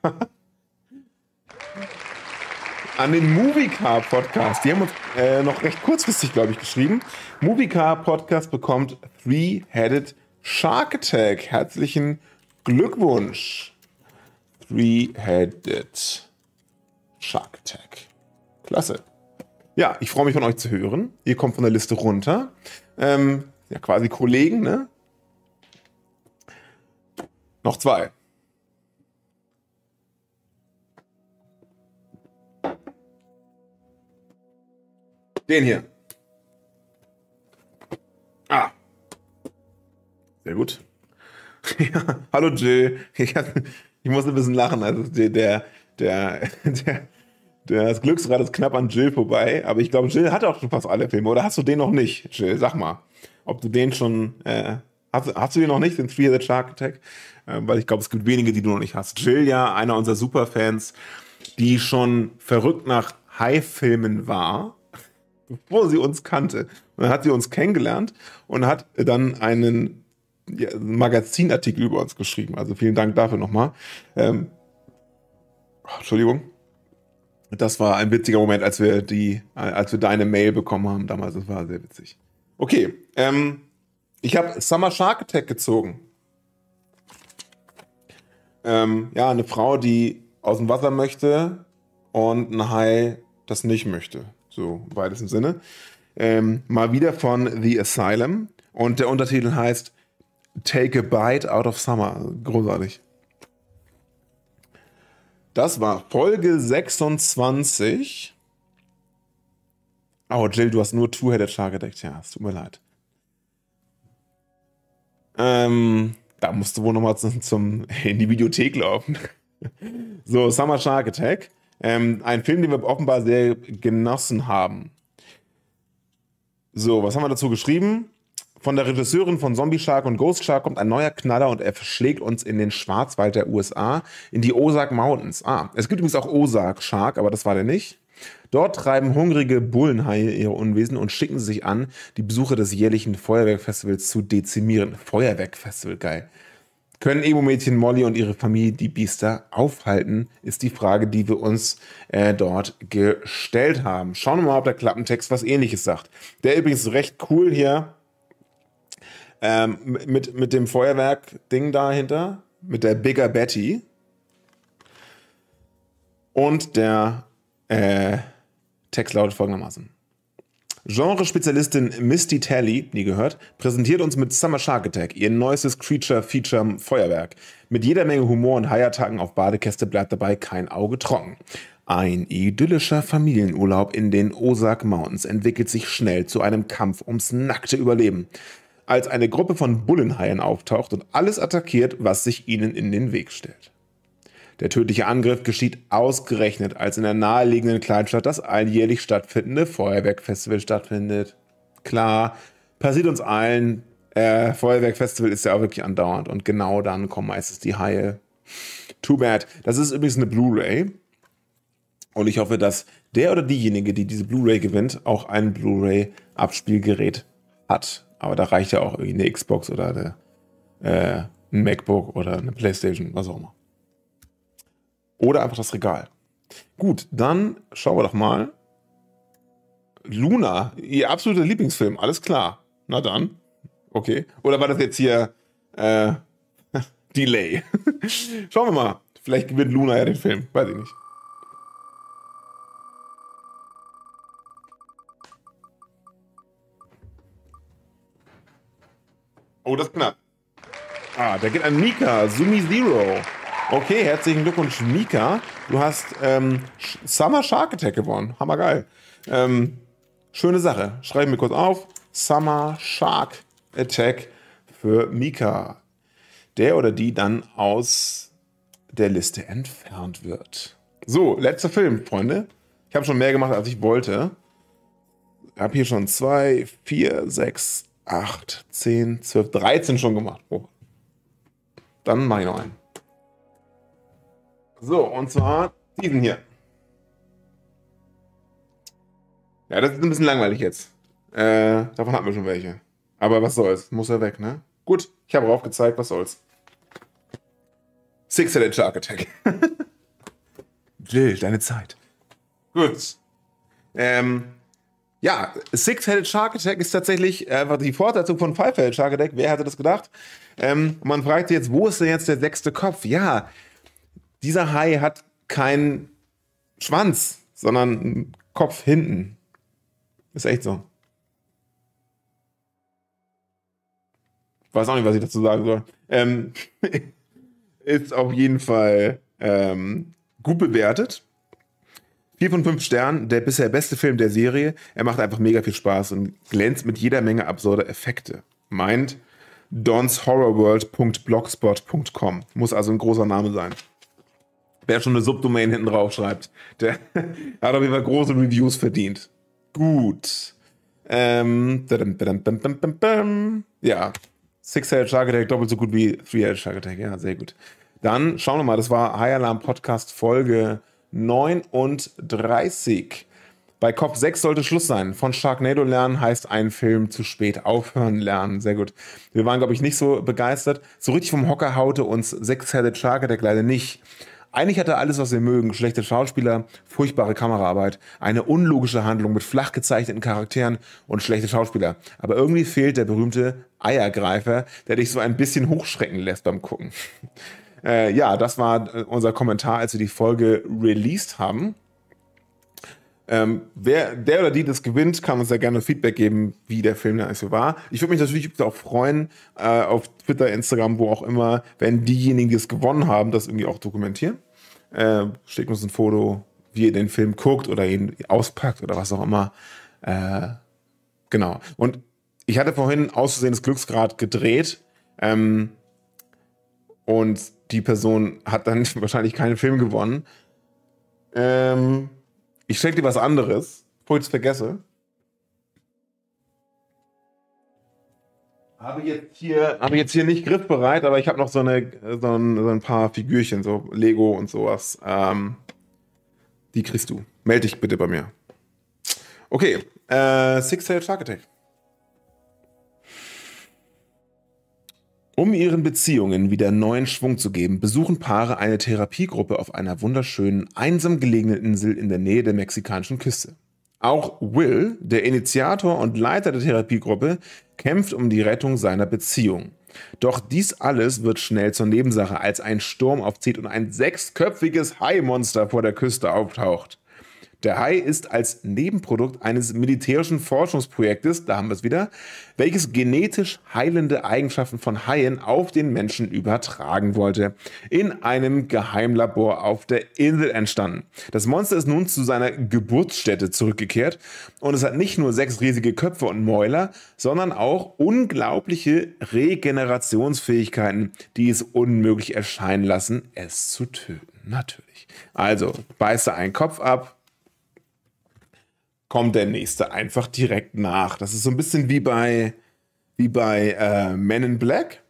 An den Moviecar Podcast. Die haben uns äh, noch recht kurzfristig, glaube ich, geschrieben. Moviecar Podcast bekommt Three-Headed Shark Attack. Herzlichen Glückwunsch. Three-Headed Shark Attack. Klasse. Ja, ich freue mich von euch zu hören. Ihr kommt von der Liste runter. Ähm, ja, quasi Kollegen, ne? Noch zwei. Den hier. Ah. Sehr gut. ja, hallo Jill. Ich, ich muss ein bisschen lachen. Also der, der, der, der das Glücksrad ist knapp an Jill vorbei, aber ich glaube, Jill hat auch schon fast alle Filme. Oder hast du den noch nicht, Jill? Sag mal, ob du den schon. Äh, hast, hast, du den noch nicht, den Three the Shark Attack? Äh, weil ich glaube, es gibt wenige, die du noch nicht hast. Jill, ja, einer unserer Superfans, die schon verrückt nach High-Filmen war, bevor sie uns kannte. Und dann hat sie uns kennengelernt und hat dann einen ja, Magazinartikel über uns geschrieben. Also vielen Dank dafür nochmal. Ähm, Entschuldigung das war ein witziger Moment, als wir die, als wir deine Mail bekommen haben damals. Das war sehr witzig. Okay, ähm, ich habe Summer Shark Attack gezogen. Ähm, ja, eine Frau, die aus dem Wasser möchte und ein Hai das nicht möchte. So, im weitesten Sinne. Ähm, mal wieder von The Asylum. Und der Untertitel heißt Take a Bite Out of Summer. Großartig. Das war Folge 26. Oh, Jill, du hast nur Two-Headed Shark gedeckt. Ja, es tut mir leid. Ähm, da musst du wohl nochmal zum, zum, in die Videothek laufen. so, Summer Shark Attack. Ähm, ein Film, den wir offenbar sehr genossen haben. So, was haben wir dazu geschrieben? Von der Regisseurin von Zombie Shark und Ghost Shark kommt ein neuer Knaller und er verschlägt uns in den Schwarzwald der USA, in die Ozark Mountains. Ah, es gibt übrigens auch Ozark Shark, aber das war der nicht. Dort treiben hungrige Bullenhaie ihre Unwesen und schicken sich an, die Besucher des jährlichen Feuerwerkfestivals zu dezimieren. Feuerwerkfestival, geil. Können Emo-Mädchen Molly und ihre Familie die Biester aufhalten, ist die Frage, die wir uns äh, dort gestellt haben. Schauen wir mal, ob der Klappentext was ähnliches sagt. Der übrigens recht cool hier ähm, mit, mit dem Feuerwerk-Ding dahinter, mit der Bigger Betty. Und der äh, Text lautet folgendermaßen. Genre-Spezialistin Misty Tally, nie gehört, präsentiert uns mit Summer Shark Attack ihr neuestes Creature-Feature Feuerwerk. Mit jeder Menge Humor und Haiattacken auf Badekäste bleibt dabei kein Auge trocken. Ein idyllischer Familienurlaub in den Ozark Mountains entwickelt sich schnell zu einem Kampf ums nackte Überleben als eine Gruppe von Bullenhaien auftaucht und alles attackiert, was sich ihnen in den Weg stellt. Der tödliche Angriff geschieht ausgerechnet, als in der naheliegenden Kleinstadt das alljährlich stattfindende Feuerwerkfestival stattfindet. Klar, passiert uns allen. Äh, Feuerwerkfestival ist ja auch wirklich andauernd und genau dann kommen meistens die Haie. Too bad. Das ist übrigens eine Blu-ray. Und ich hoffe, dass der oder diejenige, die diese Blu-ray gewinnt, auch ein Blu-ray-Abspielgerät hat. Aber da reicht ja auch irgendwie eine Xbox oder eine, äh, ein MacBook oder eine Playstation, was auch immer. Oder einfach das Regal. Gut, dann schauen wir doch mal. Luna, ihr absoluter Lieblingsfilm, alles klar. Na dann. Okay. Oder war das jetzt hier äh, Delay? schauen wir mal. Vielleicht gewinnt Luna ja den Film. Weiß ich nicht. Oh, das ist knapp. Ah, der geht an Mika, Sumi Zero. Okay, herzlichen Glückwunsch, Mika. Du hast ähm, Summer Shark Attack gewonnen. Hammergeil. Ähm, schöne Sache. Schreiben wir kurz auf. Summer Shark Attack für Mika. Der oder die dann aus der Liste entfernt wird. So, letzter Film, Freunde. Ich habe schon mehr gemacht, als ich wollte. Ich habe hier schon zwei, vier, sechs, 8, 10, 12, 13 schon gemacht. Oh. Dann mache ich noch einen. So, und zwar diesen hier. Ja, das ist ein bisschen langweilig jetzt. Äh, davon hatten wir schon welche. Aber was soll's? Muss er weg, ne? Gut, ich habe gezeigt, was soll's. Six-Headed Shark Attack. Jill, deine Zeit. Gut. Ähm, ja, Six-Headed Shark Attack ist tatsächlich einfach die Fortsetzung von Five-Headed Shark Attack. Wer hätte das gedacht? Ähm, man fragt sich jetzt, wo ist denn jetzt der sechste Kopf? Ja, dieser Hai hat keinen Schwanz, sondern einen Kopf hinten. Ist echt so. Weiß auch nicht, was ich dazu sagen soll. Ähm, ist auf jeden Fall ähm, gut bewertet. Vier von fünf Sternen, der bisher beste Film der Serie. Er macht einfach mega viel Spaß und glänzt mit jeder Menge absurder Effekte. Meint donshorrorworld.blogspot.com. Muss also ein großer Name sein. Wer schon eine Subdomain hinten drauf schreibt, der hat auf jeden Fall große Reviews verdient. Gut. Ähm, ja, Six-Headed Shark Attack doppelt so gut wie Three-Headed Shark Attack. Ja, sehr gut. Dann schauen wir mal, das war High Alarm Podcast Folge 39. Bei Kopf 6 sollte Schluss sein. Von Sharknado lernen heißt ein Film zu spät aufhören lernen. Sehr gut. Wir waren, glaube ich, nicht so begeistert. So richtig vom Hocker haute uns Six-Headed Shark Attack leider nicht. Eigentlich hat er alles, was wir mögen. Schlechte Schauspieler, furchtbare Kameraarbeit, eine unlogische Handlung mit flach gezeichneten Charakteren und schlechte Schauspieler. Aber irgendwie fehlt der berühmte Eiergreifer, der dich so ein bisschen hochschrecken lässt beim Gucken. Äh, ja, das war äh, unser Kommentar, als wir die Folge released haben. Ähm, wer, der oder die das gewinnt, kann uns ja gerne Feedback geben, wie der Film da so war. Ich würde mich natürlich auch freuen, äh, auf Twitter, Instagram, wo auch immer, wenn diejenigen, die es gewonnen haben, das irgendwie auch dokumentieren. Äh, schickt uns ein Foto, wie ihr den Film guckt oder ihn auspackt oder was auch immer. Äh, genau. Und ich hatte vorhin auszusehen das Glücksgrad gedreht. Ähm, und die Person hat dann wahrscheinlich keinen Film gewonnen. Ähm, ich schenke dir was anderes, bevor ich es vergesse. Habe jetzt hier, habe jetzt hier nicht griffbereit, aber ich habe noch so, eine, so, ein, so ein paar Figürchen, so Lego und sowas. Ähm, die kriegst du. Melde dich bitte bei mir. Okay, äh, Six-Tailed Shark Attack. Um ihren Beziehungen wieder neuen Schwung zu geben, besuchen Paare eine Therapiegruppe auf einer wunderschönen, einsam gelegenen Insel in der Nähe der mexikanischen Küste. Auch Will, der Initiator und Leiter der Therapiegruppe, kämpft um die Rettung seiner Beziehung. Doch dies alles wird schnell zur Nebensache, als ein Sturm aufzieht und ein sechsköpfiges Hai-Monster vor der Küste auftaucht. Der Hai ist als Nebenprodukt eines militärischen Forschungsprojektes, da haben wir es wieder, welches genetisch heilende Eigenschaften von Haien auf den Menschen übertragen wollte. In einem Geheimlabor auf der Insel entstanden. Das Monster ist nun zu seiner Geburtsstätte zurückgekehrt und es hat nicht nur sechs riesige Köpfe und Mäuler, sondern auch unglaubliche Regenerationsfähigkeiten, die es unmöglich erscheinen lassen, es zu töten. Natürlich. Also, beiße einen Kopf ab, kommt der nächste einfach direkt nach. Das ist so ein bisschen wie bei, wie bei äh, Men in Black,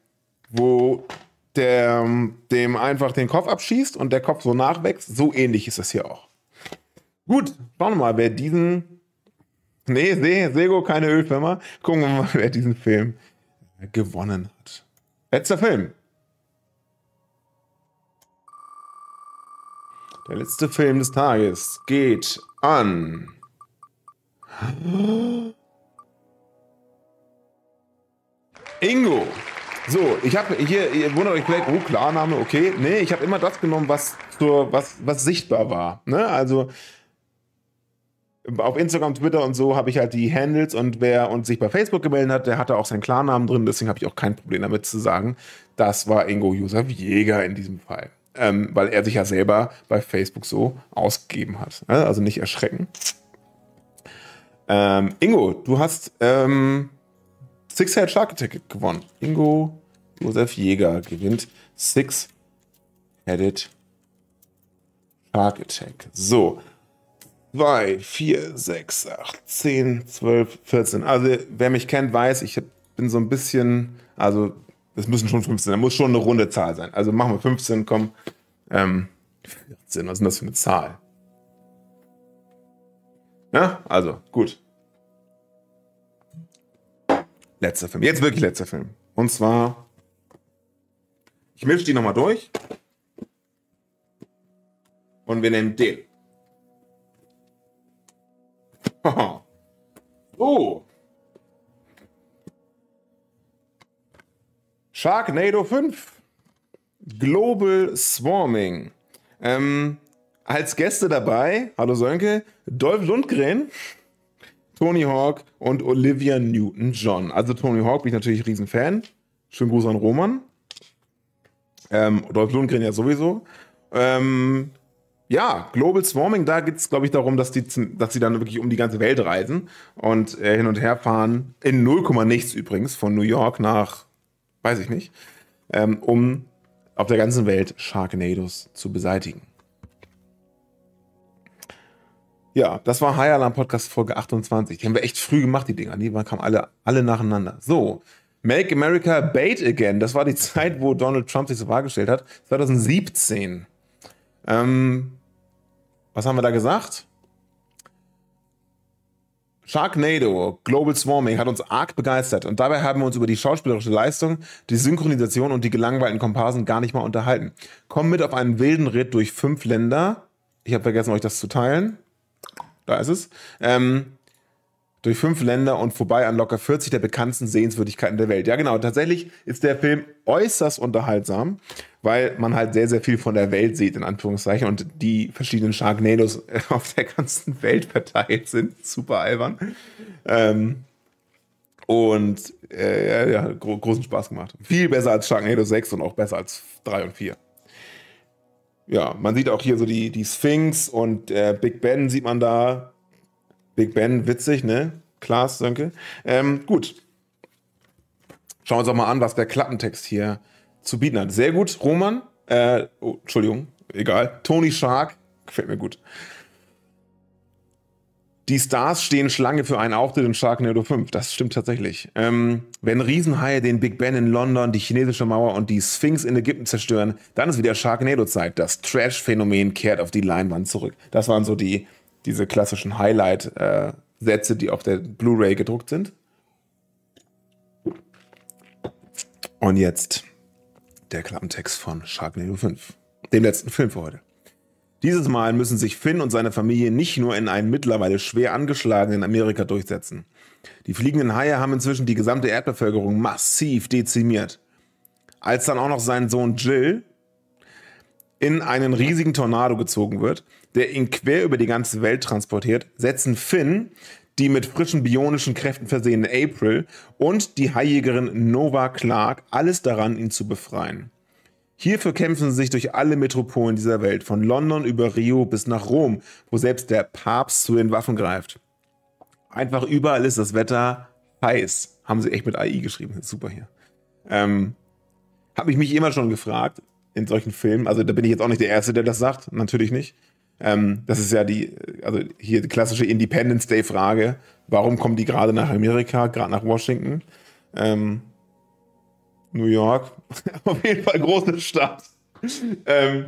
wo der dem einfach den Kopf abschießt und der Kopf so nachwächst. So ähnlich ist das hier auch. Gut, schauen wir mal, wer diesen. Nee, Se Sego, keine Ölfirma. Gucken wir mal, wer diesen Film gewonnen hat. Letzter Film. Der letzte Film des Tages geht an Ingo. So, ich habe hier, ihr wundert euch vielleicht, oh, Klarname, okay. Nee, ich habe immer das genommen, was, zur, was, was sichtbar war. Ne? Also auf Instagram, Twitter und so habe ich halt die Handles und wer uns sich bei Facebook gemeldet hat, der hatte auch seinen Klarnamen drin, deswegen habe ich auch kein Problem damit zu sagen, das war Ingo Josef Jäger in diesem Fall. Ähm, weil er sich ja selber bei Facebook so ausgegeben hat. Ne? Also nicht erschrecken. Ähm, Ingo, du hast ähm, Six-Head Shark Attack gewonnen. Ingo Josef Jäger gewinnt Six-Headed Shark Attack. So. 2, 4, 6, 8, 10, 12, 14. Also, wer mich kennt, weiß, ich bin so ein bisschen, also, es müssen schon 15, da muss schon eine runde Zahl sein. Also machen wir 15, komm. Ähm, 14, was ist denn das für eine Zahl? Ja, also, gut. Letzter Film. Jetzt wirklich letzter Film. Und zwar, ich mische die nochmal durch. Und wir nehmen den. oh. Sharknado 5. Global Swarming. Ähm, als Gäste dabei, hallo Sönke, Dolph Lundgren, Tony Hawk und Olivia Newton-John. Also Tony Hawk bin ich natürlich Riesenfan. Schönen Gruß an Roman. Ähm, Dolph Lundgren ja sowieso. Ähm, ja, Global Swarming, da geht es, glaube ich, darum, dass, die, dass sie dann wirklich um die ganze Welt reisen und äh, hin und her fahren. In 0, nichts übrigens, von New York nach, weiß ich nicht, ähm, um auf der ganzen Welt Sharknados zu beseitigen. Ja, das war High Alarm Podcast Folge 28. Die haben wir echt früh gemacht, die Dinger. Die kamen alle, alle nacheinander. So, Make America Bait Again. Das war die Zeit, wo Donald Trump sich zur Wahl hat. 2017. Ähm, was haben wir da gesagt? Sharknado, Global Swarming hat uns arg begeistert und dabei haben wir uns über die schauspielerische Leistung, die Synchronisation und die gelangweilten Komparsen gar nicht mal unterhalten. Kommen mit auf einen wilden Ritt durch fünf Länder. Ich habe vergessen, euch das zu teilen da ist es, ähm, durch fünf Länder und vorbei an locker 40 der bekanntesten Sehenswürdigkeiten der Welt. Ja, genau. Tatsächlich ist der Film äußerst unterhaltsam, weil man halt sehr, sehr viel von der Welt sieht, in Anführungszeichen, und die verschiedenen Sharknados auf der ganzen Welt verteilt sind. Super albern. Ähm, und äh, ja, gro großen Spaß gemacht. Viel besser als Sharknado 6 und auch besser als 3 und 4 ja, man sieht auch hier so die, die Sphinx und äh, Big Ben sieht man da. Big Ben, witzig, ne? Klaas, danke. Ähm, gut. Schauen wir uns auch mal an, was der Klappentext hier zu bieten hat. Sehr gut, Roman. Äh, oh, Entschuldigung, egal. Tony Shark, gefällt mir gut. Die Stars stehen Schlange für einen Auftritt in Sharknado 5. Das stimmt tatsächlich. Ähm, wenn Riesenhaie den Big Ben in London, die chinesische Mauer und die Sphinx in Ägypten zerstören, dann ist wieder Sharknado-Zeit. Das Trash-Phänomen kehrt auf die Leinwand zurück. Das waren so die, diese klassischen Highlight-Sätze, die auf der Blu-ray gedruckt sind. Und jetzt der Klappentext von Sharknado 5, dem letzten Film für heute. Dieses Mal müssen sich Finn und seine Familie nicht nur in einem mittlerweile schwer angeschlagenen Amerika durchsetzen. Die fliegenden Haie haben inzwischen die gesamte Erdbevölkerung massiv dezimiert. Als dann auch noch sein Sohn Jill in einen riesigen Tornado gezogen wird, der ihn quer über die ganze Welt transportiert, setzen Finn, die mit frischen bionischen Kräften versehene April und die Haijägerin Nova Clark alles daran, ihn zu befreien. Hierfür kämpfen sie sich durch alle Metropolen dieser Welt, von London über Rio bis nach Rom, wo selbst der Papst zu den Waffen greift. Einfach überall ist das Wetter heiß. Haben sie echt mit AI geschrieben. Super hier. Ähm, Habe ich mich immer schon gefragt in solchen Filmen. Also da bin ich jetzt auch nicht der Erste, der das sagt. Natürlich nicht. Ähm, das ist ja die, also hier die klassische Independence Day Frage. Warum kommen die gerade nach Amerika, gerade nach Washington? Ähm, New York. Auf jeden Fall große Stadt. ähm,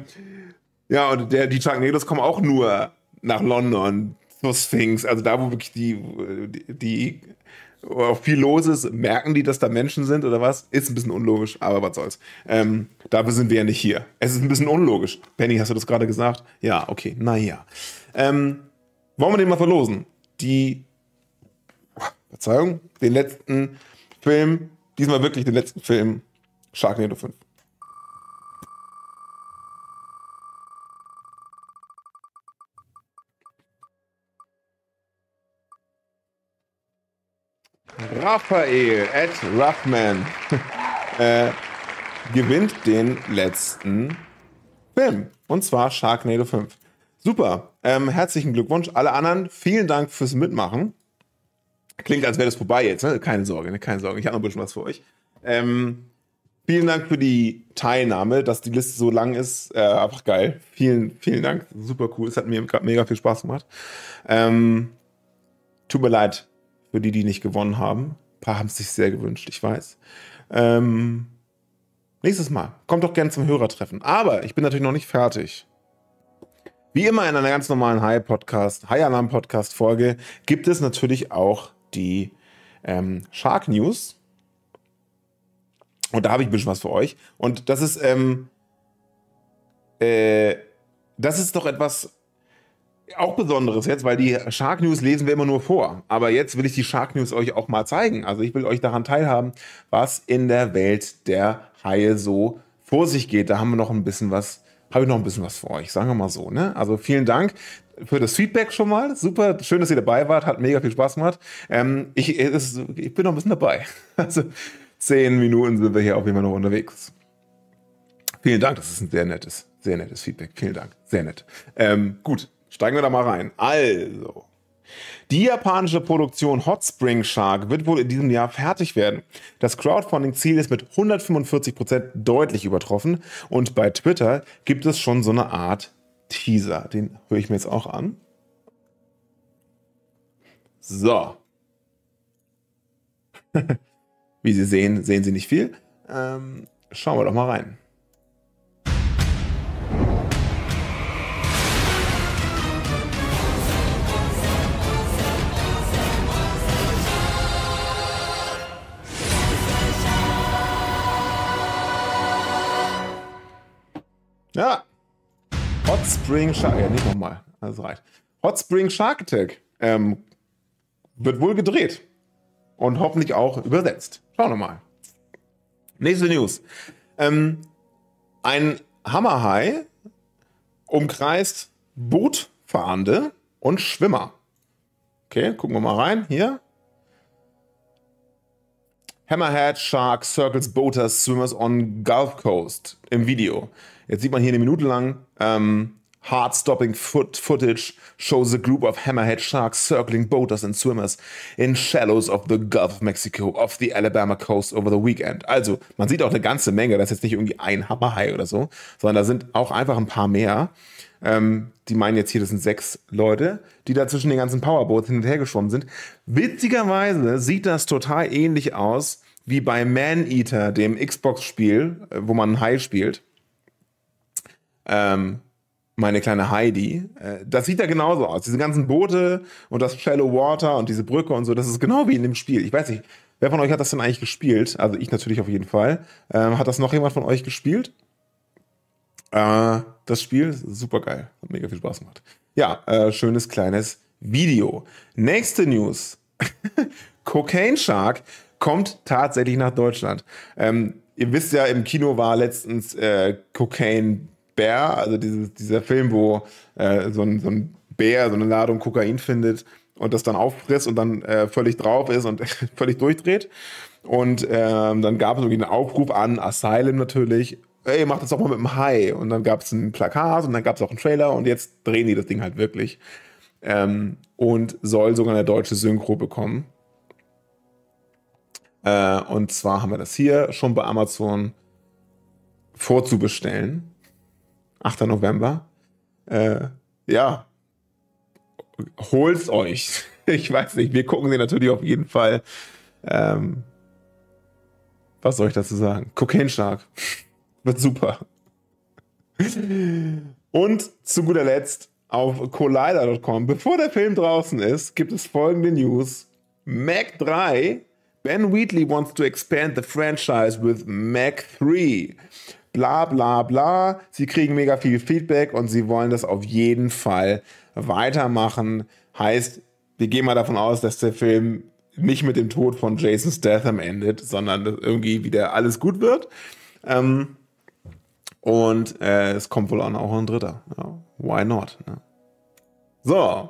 ja, und der, die Sharknados kommen auch nur nach London zur Sphinx. Also da, wo wirklich die, die, die viel los ist, merken die, dass da Menschen sind oder was? Ist ein bisschen unlogisch, aber was soll's. Ähm, dafür sind wir ja nicht hier. Es ist ein bisschen unlogisch. Penny, hast du das gerade gesagt? Ja, okay, naja. Ähm, wollen wir den mal verlosen? Die, Verzeihung, den letzten Film Diesmal wirklich den letzten Film Sharknado 5. Raphael Ed Ruffman äh, gewinnt den letzten Film. Und zwar Sharknado 5. Super. Ähm, herzlichen Glückwunsch. Alle anderen, vielen Dank fürs Mitmachen. Klingt, als wäre das vorbei jetzt, ne? Keine Sorge, ne? keine Sorge. Ich habe noch ein bisschen was für euch. Ähm, vielen Dank für die Teilnahme, dass die Liste so lang ist. Äh, einfach geil. Vielen, vielen Dank. Super cool. Es hat mir mega viel Spaß gemacht. Ähm, tut mir leid für die, die nicht gewonnen haben. Ein paar haben es sich sehr gewünscht, ich weiß. Ähm, nächstes Mal. Kommt doch gerne zum Hörertreffen. Aber ich bin natürlich noch nicht fertig. Wie immer in einer ganz normalen High-Podcast, High-Alarm-Podcast-Folge gibt es natürlich auch die ähm, Shark News. Und da habe ich ein bisschen was für euch. Und das ist, ähm, äh, das ist doch etwas auch Besonderes jetzt, weil die Shark News lesen wir immer nur vor. Aber jetzt will ich die Shark News euch auch mal zeigen. Also ich will euch daran teilhaben, was in der Welt der Haie so vor sich geht. Da haben wir noch ein bisschen was, habe ich noch ein bisschen was für euch, sagen wir mal so. Ne? Also vielen Dank für das Feedback schon mal. Super, schön, dass ihr dabei wart, hat mega viel Spaß gemacht. Ähm, ich, es, ich bin noch ein bisschen dabei. Also zehn Minuten sind wir hier auf jeden Fall noch unterwegs. Vielen Dank, das ist ein sehr nettes, sehr nettes Feedback. Vielen Dank, sehr nett. Ähm, gut, steigen wir da mal rein. Also, die japanische Produktion Hot Spring Shark wird wohl in diesem Jahr fertig werden. Das Crowdfunding-Ziel ist mit 145% deutlich übertroffen und bei Twitter gibt es schon so eine Art Teaser. Den höre ich mir jetzt auch an. So. Wie Sie sehen, sehen Sie nicht viel. Ähm, schauen wir doch mal rein. Ja. Hot Spring Shark. Ja, nicht nochmal. Das reicht. Hot Spring Shark Attack ähm, wird wohl gedreht. Und hoffentlich auch übersetzt. Schauen wir mal. Nächste News. Ähm, ein Hammerhai umkreist Bootfahrende und Schwimmer. Okay, gucken wir mal rein. Hier. Hammerhead Shark Circles Boaters Swimmers on Gulf Coast im Video. Jetzt sieht man hier eine Minute lang ähm, Heart-stopping foot footage shows a group of hammerhead sharks circling boaters and swimmers in shallows of the Gulf of Mexico off the Alabama coast over the weekend. Also, man sieht auch eine ganze Menge. Das ist jetzt nicht irgendwie ein Hammerhai oder so, sondern da sind auch einfach ein paar mehr. Ähm, die meinen jetzt hier, das sind sechs Leute, die da zwischen den ganzen Powerboats hin und her geschwommen sind. Witzigerweise sieht das total ähnlich aus wie bei Man Eater, dem Xbox-Spiel, äh, wo man einen Hai spielt ähm, meine kleine Heidi. Äh, das sieht ja genauso aus. Diese ganzen Boote und das Shallow Water und diese Brücke und so, das ist genau wie in dem Spiel. Ich weiß nicht, wer von euch hat das denn eigentlich gespielt? Also ich natürlich auf jeden Fall. Ähm, hat das noch jemand von euch gespielt? Äh, das Spiel super geil. Hat mega viel Spaß gemacht. Ja, äh, schönes kleines Video. Nächste News. Cocaine Shark kommt tatsächlich nach Deutschland. Ähm, ihr wisst ja, im Kino war letztens äh, Cocaine Bear, also dieses, dieser Film, wo äh, so, ein, so ein Bär so eine Ladung Kokain findet und das dann auffrisst und dann äh, völlig drauf ist und völlig durchdreht. Und ähm, dann gab es einen Aufruf an Asylum natürlich, ey, mach das doch mal mit dem Hai. Und dann gab es ein Plakat und dann gab es auch einen Trailer und jetzt drehen die das Ding halt wirklich. Ähm, und soll sogar eine deutsche Synchro bekommen. Äh, und zwar haben wir das hier schon bei Amazon vorzubestellen. 8. November. Äh, ja, holt's euch. Ich weiß nicht, wir gucken sie natürlich auf jeden Fall. Ähm, was soll ich dazu sagen? Cocaine Shark. Wird super. Und zu guter Letzt auf collider.com, bevor der Film draußen ist, gibt es folgende News. Mac 3, Ben Wheatley wants to expand the franchise with Mac 3 bla bla bla. Sie kriegen mega viel Feedback und sie wollen das auf jeden Fall weitermachen. Heißt, wir gehen mal davon aus, dass der Film nicht mit dem Tod von Jason Statham endet, sondern irgendwie wieder alles gut wird. Ähm, und äh, es kommt wohl auch ein dritter. Ja, why not? Ne? So.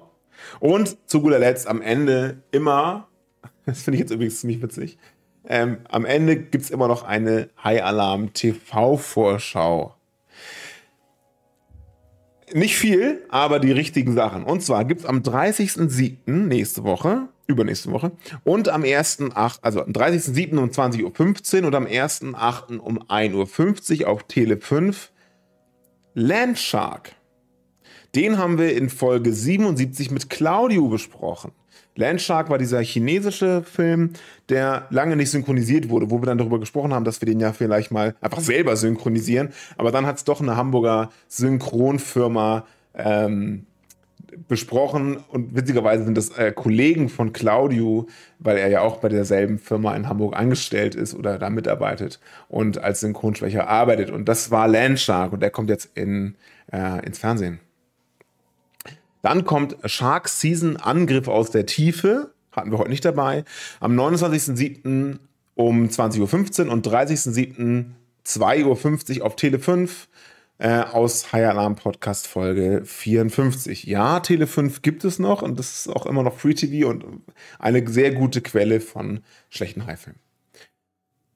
Und zu guter Letzt am Ende immer, das finde ich jetzt übrigens ziemlich witzig, ähm, am Ende gibt es immer noch eine High Alarm TV-Vorschau. Nicht viel, aber die richtigen Sachen. Und zwar gibt es am 30.07. nächste Woche, übernächste Woche, und am 1.8., also am 30.07. um 20.15 Uhr und am 1.8. um 1.50 Uhr auf Tele 5 Landshark. Den haben wir in Folge 77 mit Claudio besprochen. Landshark war dieser chinesische Film, der lange nicht synchronisiert wurde, wo wir dann darüber gesprochen haben, dass wir den ja vielleicht mal einfach selber synchronisieren. Aber dann hat es doch eine Hamburger Synchronfirma ähm, besprochen und witzigerweise sind das äh, Kollegen von Claudio, weil er ja auch bei derselben Firma in Hamburg angestellt ist oder da mitarbeitet und als Synchronsprecher arbeitet. Und das war Landshark und der kommt jetzt in, äh, ins Fernsehen. Dann kommt Shark Season Angriff aus der Tiefe. Hatten wir heute nicht dabei. Am 29.07. um 20.15 Uhr und 30.07. 2.50 Uhr auf Tele 5 äh, aus High Alarm Podcast Folge 54. Ja, Tele 5 gibt es noch und das ist auch immer noch Free TV und eine sehr gute Quelle von schlechten Haifilmen.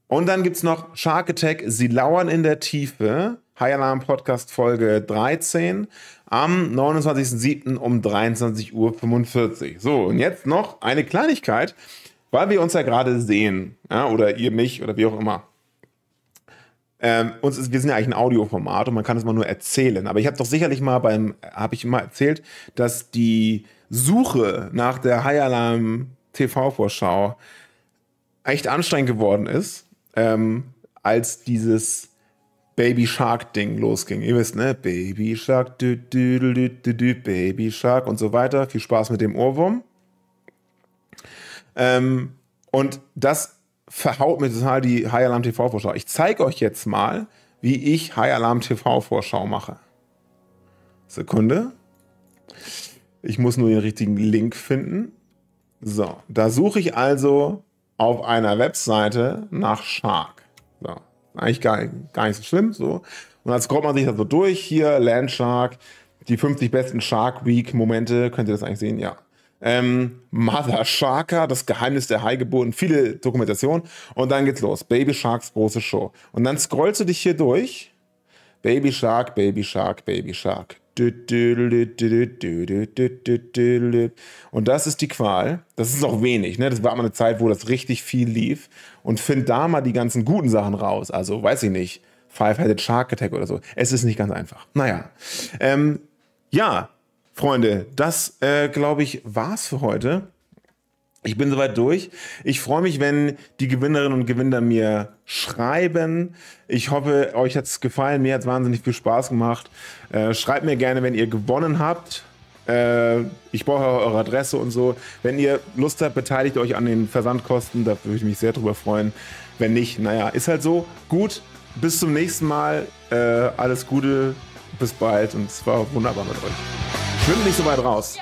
Und dann gibt es noch Shark Attack, Sie lauern in der Tiefe, High Alarm Podcast Folge 13 am 29.07. um 23.45 Uhr. So, und jetzt noch eine Kleinigkeit, weil wir uns ja gerade sehen, ja, oder ihr mich oder wie auch immer. Ähm, uns ist, wir sind ja eigentlich ein Audioformat und man kann es mal nur erzählen. Aber ich habe doch sicherlich mal beim, habe ich mal erzählt, dass die Suche nach der High Alarm TV-Vorschau echt anstrengend geworden ist, ähm, als dieses Baby Shark Ding losging. Ihr wisst, ne? Baby Shark, dü, dü, dü, dü, dü, Baby Shark und so weiter. Viel Spaß mit dem Ohrwurm. Ähm, und das verhaut mir total die High Alarm TV Vorschau. Ich zeige euch jetzt mal, wie ich High Alarm TV Vorschau mache. Sekunde. Ich muss nur den richtigen Link finden. So, da suche ich also auf einer Webseite nach Shark. So, eigentlich gar, gar nicht so schlimm. So. Und dann scrollt man sich das so durch. Hier, Landshark, die 50 besten Shark Week Momente. Könnt ihr das eigentlich sehen? Ja ähm, Mother Sharker, das Geheimnis der Haigeboten, viele Dokumentationen und dann geht's los. Baby Sharks große Show. Und dann scrollst du dich hier durch. Baby Shark, Baby Shark, Baby Shark. Und das ist die Qual. Das ist auch wenig. Ne? Das war mal eine Zeit, wo das richtig viel lief. Und find da mal die ganzen guten Sachen raus. Also, weiß ich nicht. Five-Headed Shark Attack oder so. Es ist nicht ganz einfach. Naja. Ähm, ja, Freunde, das äh, glaube ich war's für heute. Ich bin soweit durch. Ich freue mich, wenn die Gewinnerinnen und Gewinner mir schreiben. Ich hoffe, euch hat es gefallen. Mir hat es wahnsinnig viel Spaß gemacht. Äh, schreibt mir gerne, wenn ihr gewonnen habt. Äh, ich brauche eure Adresse und so. Wenn ihr Lust habt, beteiligt euch an den Versandkosten. Da würde ich mich sehr drüber freuen. Wenn nicht, naja, ist halt so. Gut, bis zum nächsten Mal. Äh, alles Gute, bis bald und es war wunderbar mit euch. Schwimm nicht so weit raus.